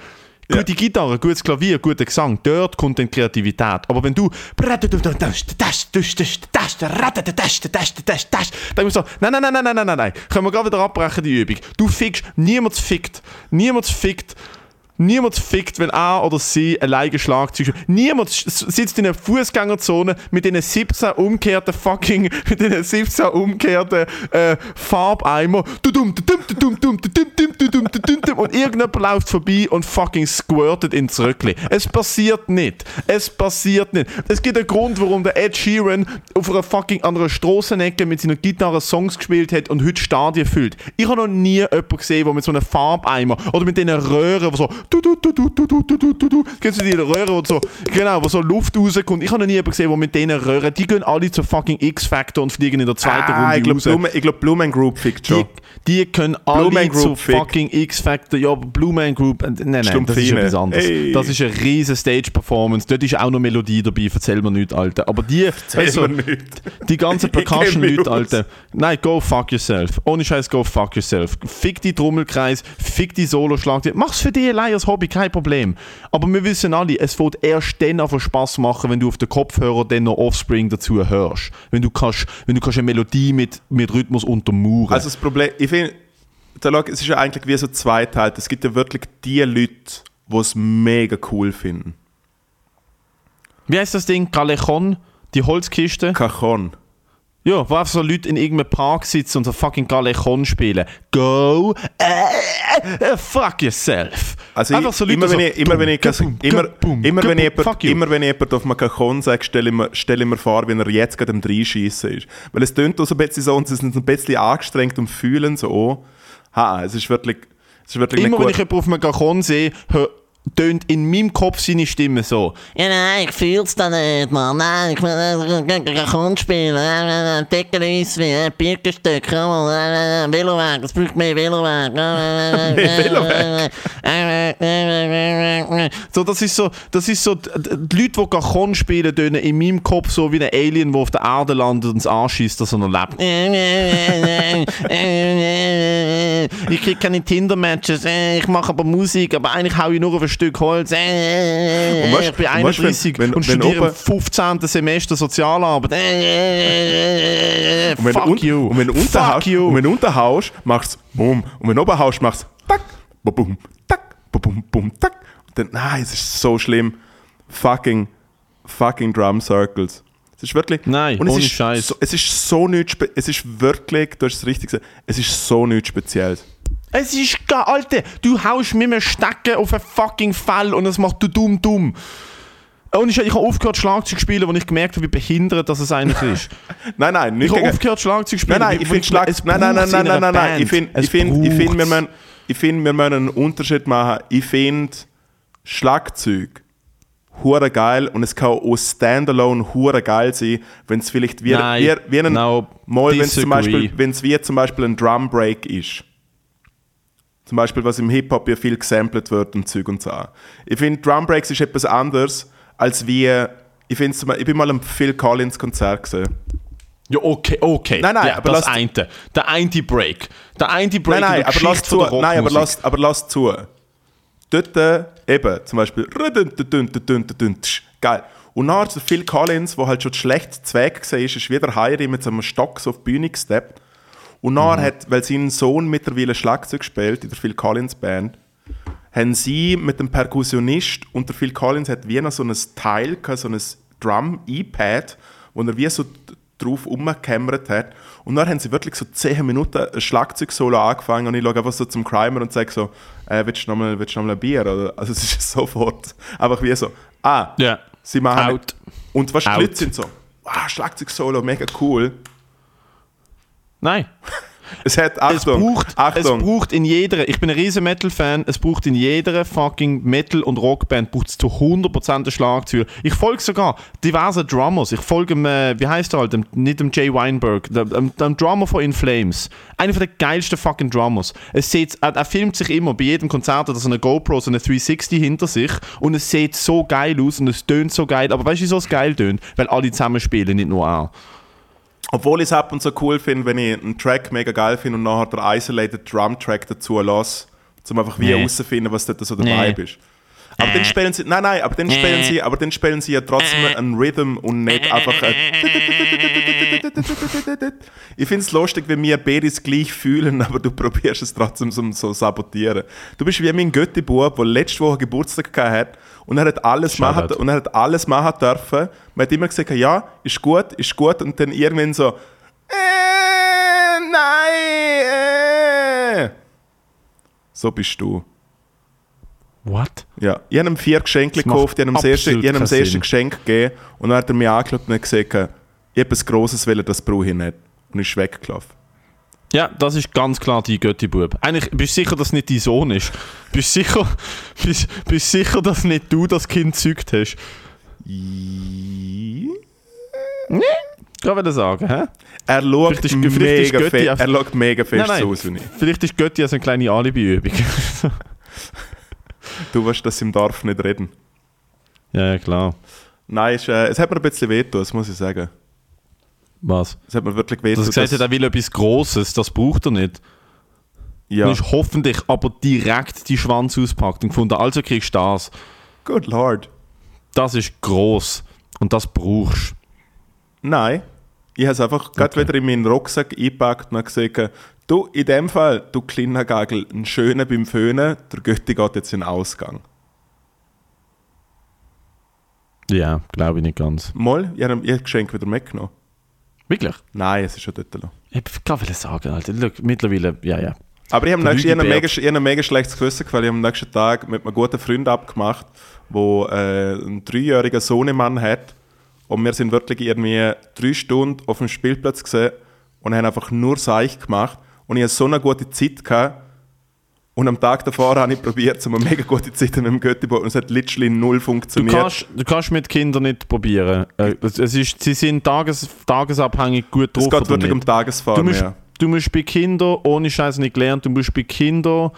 Gute ja. Gitarre, gutes Klavier, guter Gesang, dort kommt dann Kreativität. Aber wenn du. Dann musst du nein, nein, nein, nein, nein, nein, nein. Können wir gerade wieder abbrechen, die Übung. Du fickst, niemand fickt. Niemand fickt. Niemand fickt, wenn er oder sie alleine Schlagzeug Niemand sitzt in einer Fußgängerzone mit diesen 17 umgekehrten fucking, mit diesen 17 umgekehrten äh, Farbeimer. Und irgendjemand läuft vorbei und fucking squirtet ins Röckli. Es passiert nicht. Es passiert nicht. Es gibt einen Grund, warum der Ed Sheeran auf einer fucking anderen Strassenecke mit seiner Gitarre Songs gespielt hat und heute Stadien füllt. Ich habe noch nie jemanden gesehen, der mit so einem Farbeimer oder mit diesen Röhren, so du du du du du du du du du du kennst du diese Röhren, wo so genau, wo so Luft rauskommt. Ich habe noch nie jemanden gesehen, der mit diesen Röhren, die gehen alle zur fucking X-Factor und fliegen in der zweiten Ah, ich Runde glaube, raus. Blumen, ich glaub, Blumen Group fickt Die, schon. die können alle Blue Man zu fucking X-Factor, ja, Man Group, äh, nein, nein, das ist Stumpfine. etwas anderes. Ey. Das ist eine riesen Stage-Performance, dort ist auch noch Melodie dabei, erzähl mir nicht, Alter. Aber die, nicht. die ganzen Ich Percussion-Leute. Alter, nein, go fuck yourself. Ohne Scheiß, go fuck yourself. Fick die Trommelkreis, fick die Solo-Schlagzeug. Mach's für dich allein als Hobby, kein Problem. Aber wir wissen alle, es wird erst dann einfach Spaß machen, wenn du auf den Kopfhörer dann noch Offspring dazu hörst. Wenn du kannst, wenn du kannst eine Melodie mit, mit Rhythmus untermauern. Also das Problem, ich finde, es ist ja eigentlich wie so zweiteilt. Es gibt ja wirklich die Leute, die es mega cool finden. Wie heißt das Ding? Galechon? Die Holzkiste? Cajon. Ja, wo einfach so Leute in irgendeinem Park sitzen und so fucking Galechon spielen. Go äh, äh, fuck yourself. Also einfach so Leute immer, so, wenn ich, immer, wenn ich, immer, wenn jemand, immer wenn jemand auf einem Cajon sage, stelle ich, mir, stelle ich mir vor, wie er jetzt gerade am Reinschießen ist. Weil es tönt auch so ein bisschen so und sie sind ein bisschen angestrengt und fühlen so, oh, ha, es ist wirklich, es ist wirklich Immer wenn ich jemanden auf einem Galechon sehe, hör- tönt in meinem Kopf seine Stimme so. Ja, nein, ich fühl's da nicht, Mann. Nein, ich will. Äh, Decker ist wie ein Birkenstück. Komm äh, Veloweg, es braucht mehr Veloweg. So, das ist so, das ist so, die Leute, die Galechon spielen, tönen in meinem Kopf so wie ein Alien, der auf der Erde landet und es anschießt, dass er noch lebt. Ich krieg keine Tinder-Matches, äh, ich mache aber Musik, aber eigentlich hau ich nur auf Stück Holz. äh, Und weißt- ich bin und weißt, wenn- 31 wenn- und wenn studiere im oben- 15. Semester Sozialarbeit. Äh, Und wenn, fuck you. und wenn du unten fuck haust, you. und wenn du unten haust, machst du bum. Und wenn du oben haust, machst du tack, bum, tack, bum, bum, tack. Und dann, nein, es ist so schlimm. Fucking, fucking Drum Circles. Es ist wirklich. Nein, und es ohne ist Scheiß. So, es ist so nichts, es ist wirklich, du hast es richtig gesagt, es ist so nichts Spezielles. Es ist geil, Alter. Du haust mit einem Stecken auf ein fucking Fell und es macht du dumm dumm. Und ich, ich habe aufgehört Schlagzeug zu spielen, als ich gemerkt habe, wie behindert das es eigentlich ist. Nein, nein, Ich nicht habe gegen- aufgehört Schlagzeug zu spielen. Nein, nein, ich finde Schlag. es Nein, nein, nein, nein, nein, nein, nein. Ich finde, ich finde, ich finde, wir müssen, ich finde, wir müssen einen Unterschied machen. Ich finde Schlagzeug hure geil und es kann auch standalone hure geil sein, wenn es vielleicht wie, Nein, wie, wie ein, no, mal, wenn es zum. Beispiel, wenn es wie zum Beispiel ein Drum Break ist. Zum Beispiel, was im Hip-Hop ja viel gesampelt wird und Zeug und so. Ich finde, Drum Breaks ist etwas anderes, als wie, ich Beispiel- ich bin mal am Phil Collins Konzert gesehen. Ja, okay, okay. Nein, nein, ja, aber das eine. Der eine Break. Der eine Break Nein, nein, aber lass zu. Nein, aber lass, aber lass zu. Dort eben, zum Beispiel. Geil. Und nachher Phil Collins, der halt schon schlecht Zweck gesehen ist, ist wieder heiri mit so einem Stock so auf die Bühne gesteppt. Und nachher hat, weil sein Sohn mittlerweile Schlagzeug spielt in der Phil Collins Band, haben sie mit dem Perkussionist und der Phil Collins hat wie noch so ein Teil, so ein Drum-E-Pad, wo er wie so drauf umgekämmert hat. Und dann haben sie wirklich so 10 Minuten ein Schlagzeugsolo angefangen und ich schaue einfach so zum Crimer und sage so, äh, willst du nochmal noch mal ein Bier? Oder? Also es ist sofort einfach wie so, ah, Ja. sie machen... Out. Und was die. Leute sind so, ah, Schlagzeugsolo, mega cool. Nein. Es hat, Achtung, es braucht, Achtung, es braucht in jeder, ich bin ein riesen Metal-Fan, es braucht in jeder fucking Metal- und Rockband braucht es zu 100% ein Schlagzeug. Ich folge sogar diverse Drummers. Ich folge dem, äh, wie heißt er halt, dem, nicht dem Jay Weinberg, dem, dem, Drummer von In Flames. Einer der geilsten fucking Drummers. Es sieht, er, er filmt sich immer, bei jedem Konzert hat er so eine GoPro, so eine 360 hinter sich und es sieht so geil aus und es tönt so geil. Aber weißt du, wieso es geil tönt? Weil alle zusammen spielen, nicht nur er. Obwohl ich es ab und zu cool finde, wenn ich einen Track mega geil finde und nachher der Isolated Drum Track dazu lasse, um einfach wie Nee. herauszufinden, was dort so der Nee. Ist. Aber dann spielen sie, nein, nein, aber dann spielen sie, aber dann spielen sie ja trotzdem einen Rhythm und nicht einfach ein Ich finde es lustig, wenn wir beides gleich fühlen, aber du probierst es trotzdem so so sabotieren. Du bist wie mein Götti-Bub, der letzte Woche Geburtstag gehabt hat und er hat alles machen, Shoutout. und er hat alles machen dürfen. Man hat immer gesagt, ja, ist gut, ist gut und dann irgendwann so äh, nein, äh. So bist du. What? Ja, ich habe ihm vier Geschenke gekauft, ich habe ihm das erste, ich das. Geschenk gegeben und dann hat er mich angeschaut und hat gesagt, ich habe etwas Grosses wollen, das brauche ich nicht. Und ist weggelaufen. Ja, das ist ganz klar dein Götti-Bub. Eigentlich bist du sicher, dass es nicht dein Sohn ist. Bist du sicher, bist, bist sicher, dass nicht du das Kind gezeugt hast? Kann ich sagen, hä? Er schaut ist- ist mega fest, auf- er schaut mega fest Nein, nein. aus ich. Vielleicht ist Götti also eine kleine Alibi-Übung. Du dass sie im Dorf nicht reden. ja, ja, klar. Nein, es, äh, es hat mir ein bisschen wehgetan, das muss ich sagen. Was? Es hat mir wirklich Dass wehgetan. er gesagt hat, er will etwas Grosses, das braucht er nicht. ja. Und ist hoffentlich aber direkt die Schwanz auspackt und gefunden, also kriegst du das. Good Lord. Das ist gross und das brauchst Nein, ich habe es einfach gerade wieder in meinen Rucksack eingepackt und habe gesagt, du, in dem Fall, du kleiner Gagel, ein schöner beim Föhnen, der Götti geht jetzt in den Ausgang. du. Ja, glaube ich nicht ganz. Mal, ich habe das Geschenk wieder mitgenommen. Wirklich? Nein, es ist schon dort. noch. Ich wollte sagen, Alter. Look, mittlerweile, ja, ja. Aber ich habe habe ein mega, ich habe ein mega schlechtes Gewissen, weil ich am nächsten Tag mit einem guten Freund abgemacht, der äh, einen dreijährigen Sohnemann hat. Und wir sind wirklich irgendwie drei Stunden auf dem Spielplatz gesehen und haben einfach nur Seich gemacht. Und ich hatte so eine gute Zeit. Gehabt. Und am Tag davor habe ich probiert, um eine mega gute Zeit mit dem Göttibo und es hat literally null Du funktioniert. kannst, du kannst mit Kindern nicht probieren. Äh, es ist, sie sind tages, tagesabhängig gut drauf es geht wirklich um Tagesfahren. Du musst, ja. du musst bei Kindern, ohne Scheiß nicht gelernt, du musst bei Kindern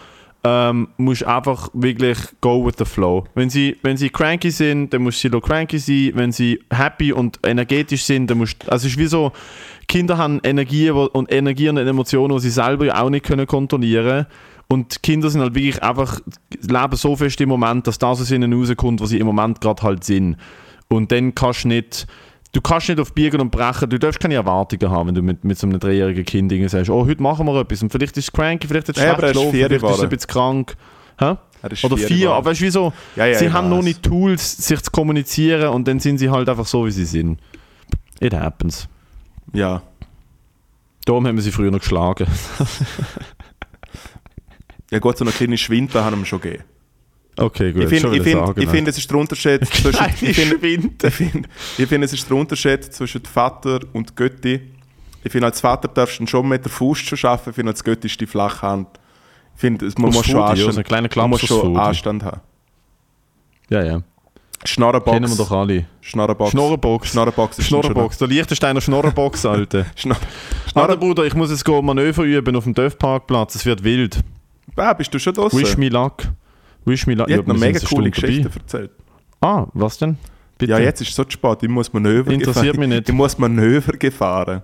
ähm, musst einfach wirklich go with the flow. Wenn sie, wenn sie cranky sind, dann musst sie noch cranky sein. Wenn sie happy und energetisch sind, dann musst also es ist wie so, Kinder haben Energien wo- und Energien und Emotionen, die sie selber ja auch nicht können kontrollieren und Kinder sind halt wirklich einfach, leben so fest im Moment, dass das aus ihnen rauskommt, was sie im Moment gerade halt sind. Und dann kannst du nicht, du kannst nicht auf Biegen und Brechen, du darfst keine Erwartungen haben, wenn du mit, mit so einem dreijährigen Kind sagst, oh, heute machen wir etwas. Und vielleicht ist es cranky, vielleicht hat es schlecht ist vier vielleicht ist es ein bisschen krank. Hä? Er ist Oder vier geworden. aber weißt du, wieso? Ja, ja, sie haben noch nicht Tools, sich zu kommunizieren und dann sind sie halt einfach so, wie sie sind. It happens. Ja. Darum haben wir sie früher noch geschlagen. ja, gut, so eine kleine Schwinte haben wir schon gegeben. Okay, gut. Ich finde, schon ich sagen, ich finde, es ist der Unterschied zwischen. Kleine Ich finde, ich finde, es ist der Unterschied zwischen Vater und Götti. Ich finde, als Vater darfst du schon mit der Faust schon arbeiten. Ich finde, als Götti ist die flache Hand. Ich finde, man Aufs muss schon Fudi, ja, Anstand, so ein kleiner man muss schon. Anstand haben. Ja, ja. Schnorrenbox. Kennen wir doch alle. Schnorrenbox. Schnorrenbox. Schnorrenbox ist Schnorrenbox. Der Liechtensteiner Schnorrenbox, Alter. Schnorr Alter, Schnorren Bruder, ich muss jetzt go Manöver üben auf dem Dörfparkplatz. Es wird wild. Ah, bist du schon draußen? Wish me luck. Wish me luck. Ich habe noch mega coole Geschichten dabei. erzählt. Ah, was denn? Bitte. Ja, jetzt ist es so spät. Ich muss Manöver Interessiert mich nicht. Ich muss Manöver gefahren.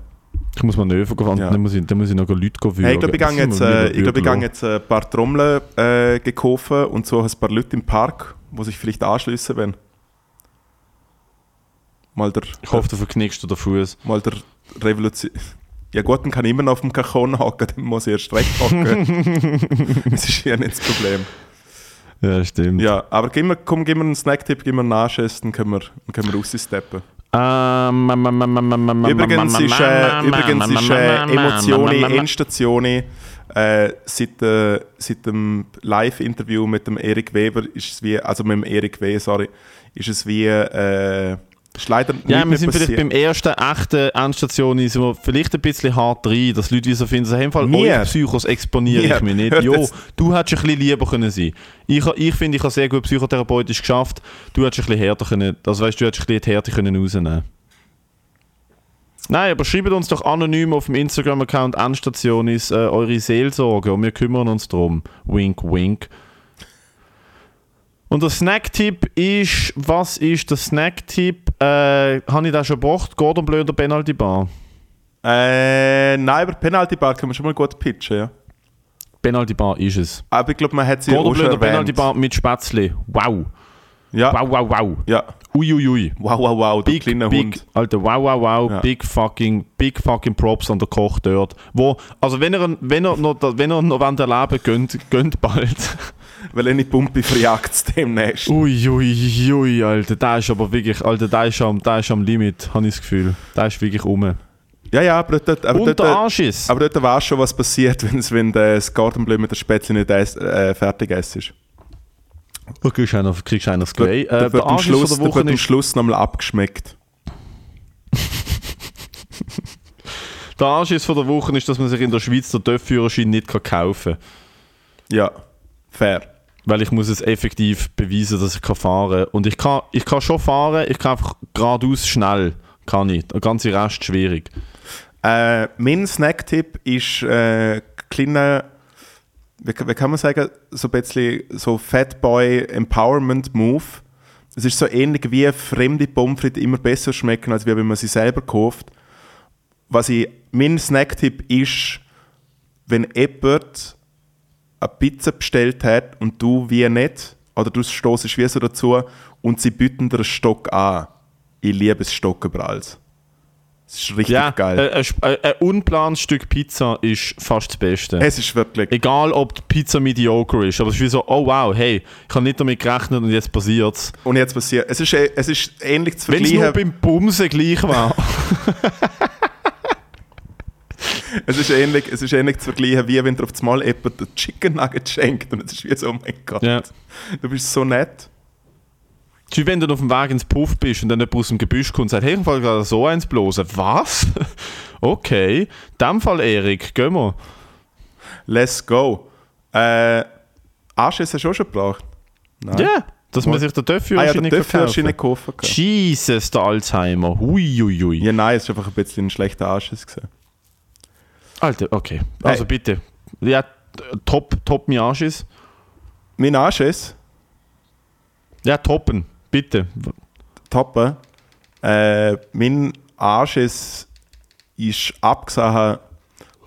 Ich muss Manöver gefahren, Ja. dann, muss ich, dann muss ich noch Leute würgen. Hey, ich glaube, ich gehe sind jetzt, äh, ich glaub, ich jetzt ein paar Trommeln äh, gekauft und so ein paar Leute im Park, die sich vielleicht anschliessen wollen. Mal der, Ich hoffe, du verknickst dir den Fuß. mal der Revolution. Ja gut, dann kann ich immer noch auf dem Kakon hocken, dann muss ich erst recht hocken. das ist ja nicht das Problem. Ja, stimmt. Ja, aber gib mir, komm, gib mir einen Snacktipp, gib mir einen Nachschiss, dann können wir, dann können wir raussteppen. Ähm, ähm, ähm, ähm, ähm, ähm, Übrigens ähm, ist, ähm, äh, ähm, übrigens ähm, ist ähm, äh, ähm, Emotione, ähm, ähm, Endstation äh, seit, äh, seit dem Live-Interview mit dem Erik Weber ist es wie, also mit dem Erik W, sorry, ist es wie, äh, ist leider Ja, wir sind mehr vielleicht beim ersten echten Endstation sind wir vielleicht ein bisschen hart rein, dass Leute wie so finden, so, hey, im Fall euch Psychos exponiere Wir? ich mich nicht. Jo, du hättest ein bisschen lieber können sein. Ich, ich finde, ich habe sehr gut psychotherapeutisch geschafft. Du hättest ein bisschen härter können, also weißt du, du hättest ein bisschen die Härte können rausnehmen. Nein, aber schreibt uns doch anonym auf dem Instagram-Account Endstationis äh, eure Seelsorge und wir kümmern uns drum. Wink, wink. Und der Snacktipp ist, was ist der Snacktipp? Äh, Habe ich da schon gebracht? Gordon Bleu oder Penalty Bar? Äh, nein, aber Penalty Bar kann man schon mal gut pitchen, ja. Penalty Bar ist es. Aber ich glaube, man hat sie Gordon Bleu oder Penalty. Bar mit Spätzle. Wow. Ja, Wow, wow, wow. ja. Uiuiui. Wow, wow, wow, der Big, kleine big, Hund. Alter, wow, wow, wow, Ja. big fucking, big fucking Props an der Koch dort. Wo, also wenn er, wenn er noch, wenn er noch erleben gönnt, gönnt bald. Weil eine Pumpe verjagt demnächst. Uiuiui, ui, Alter, da ist aber wirklich, Alter, da ist am, da ist am Limit, habe ich das Gefühl. Da ist wirklich um. Ja, ja, aber dort, aber Und dort, ist. aber dort weißt du schon, was passiert, wenn's, wenn das Gartenblüm mit der Spätzle nicht äh, fertig ist. Du kriegst einer, kriegst einer das Grey. Da Äh, wird am Schluss, der wird am Schluss nochmal abgeschmeckt. der Arsch ist von der Woche ist, dass man sich in der Schweiz den TÜV-Führerschein nicht kaufen kann. Ja, fair. Weil ich muss es effektiv beweisen, dass ich kann fahren kann. Und ich kann, ich kann schon fahren, ich kann einfach geradeaus schnell. Kann ich. Der ganze Rest schwierig. Äh, mein Snacktipp ist äh, kleiner, wie, wie kann man sagen, so ein bisschen so Fatboy Empowerment Move. Es ist so ähnlich wie fremde Pommes frites immer besser schmecken, als wenn man sie selber kauft. Was ich, mein Snacktipp ist, wenn jemand eine Pizza bestellt hat und du wie nicht, oder du stoßest wie so dazu und sie bieten dir einen Stock an. Ich liebe das Stock über alles. Das ist richtig Ja, geil. ein, äh, ein unplantes Stück Pizza ist fast das Beste. Es ist wirklich. Egal, ob die Pizza mediocre ist, aber es ist wie so, oh wow, hey, ich habe nicht damit gerechnet und jetzt passiert's. Und jetzt passiert. Es ist, äh, es ist ähnlich zu Wenn es nur vergleichen. beim Bumsen gleich war. Es ist, ähnlich, es ist ähnlich zu vergleichen, wie wenn dir auf einmal jemand den Chicken Nugget schenkt. Und es ist wie so, oh mein Gott, ja. du bist so nett. Es ist wie wenn du auf dem Weg ins Puff bist und dann jemand aus dem Gebüsch kommt und sagt, hey, ich will gerade so eins bloßen. Was? okay. In dem Fall, Erik, gehen wir. Let's go. Äh, Arsch hast du schon gebracht? Nein. Ja, dass man sich den Ah ja, Töpfführerschein der nicht Töpfführerschein kaufen nicht kaufen kann. Jesus, der Alzheimer. Huiuiui. Ja, nein, es ist einfach ein bisschen ein schlechter Arsch. gewesen. Alter, okay. Also Hey. bitte. Ja, top, top Arsch ist Ja, toppen. Bitte. toppen. Äh, mein Arsch ist, ist abgesehen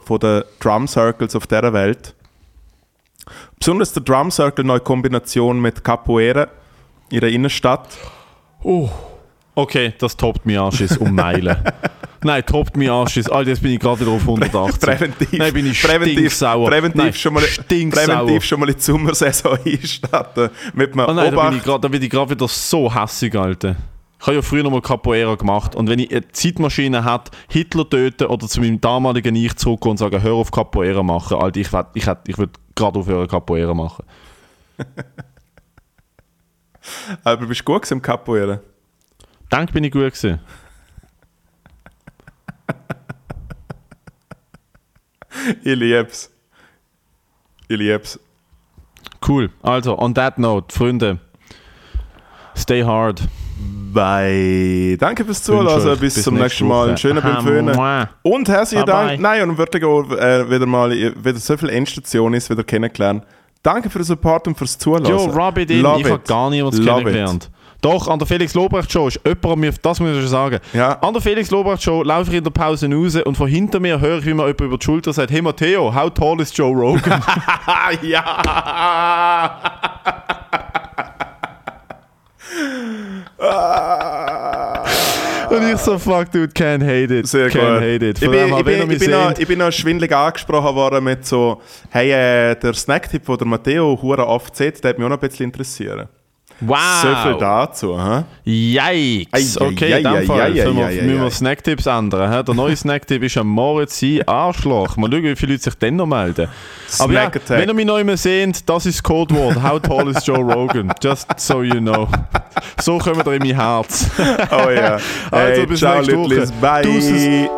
von den Drum Circles auf dieser Welt. Besonders der Drum Circle neue Kombination mit Capoeira in der Innenstadt. Okay, das toppt mir Arsch ist um Meilen. Nein, toppt mir Arsch ist. Alter, jetzt bin ich gerade wieder auf 180. Präventiv, Nein, bin ich präventiv, stinksauer. präventiv, Nein, schon mal, stinksauer. präventiv schon mal in die Sommersaison einstarten. Mit einem Oh nein, da bin, Obacht. ich grad, da bin ich gerade wieder so hässig, Alter. Ich habe ja früher noch mal Capoeira gemacht und wenn ich eine Zeitmaschine hätte, Hitler töten oder zu meinem damaligen Ich zurückgehen und sagen, hör auf Capoeira machen, Alter, ich, ich, ich würde gerade aufhören Capoeira machen. Aber bist du gut im Capoeira? Dank bin ich gut gewesen. Ich lieb's. Ich lieb's. Cool. Also, on that note, Freunde, stay hard. Bye. Danke fürs Zuhören. euch Bis, bis zum nächste nächsten Mal. Einen schönen beim. Und herzlichen Bye, Dank. bye. Nein, und wirklich auch äh, wieder mal wieder so viele Endstationen wieder kennengelernt. Danke für den Support und fürs Zuhören. Jo, rub it in. Love ich habe it. gar niemanden Love kennengelernt. Doch, an der Felix Lobrecht Show ist jemand das muss ich schon sagen. Ja. An der Felix Lobrecht Show laufe ich in der Pause raus und von hinter mir höre ich, wie mir jemand über die Schulter sagt, hey Matteo, how tall is Joe Rogan? ja. und ich so, fuck dude, can't hate it. Sehr can't gut. hate it. Ich bin, ich, bin, ich, bin noch, ich bin noch schwindelig angesprochen worden mit so, hey, äh, der Snacktipp, den der Matteo hure oft sieht, der hat mich auch noch ein bisschen interessieren. Wow! So viel dazu. Hä? Yikes! Okay, in dem Fall müssen wir. Snacktipps ändern. hä? Der neue Snacktipp ist am Moritz sein Arschloch. Mal schauen, wie viele Leute sich dann noch melden. Aber ja, wenn ihr mich noch immer seht, das ist das Codewort. How tall is Joe Rogan? Just so you know. So kommen wir in mein Herz. Oh ja. Also, Hey, bis ciao, nächste Woche. Bye. Deuces.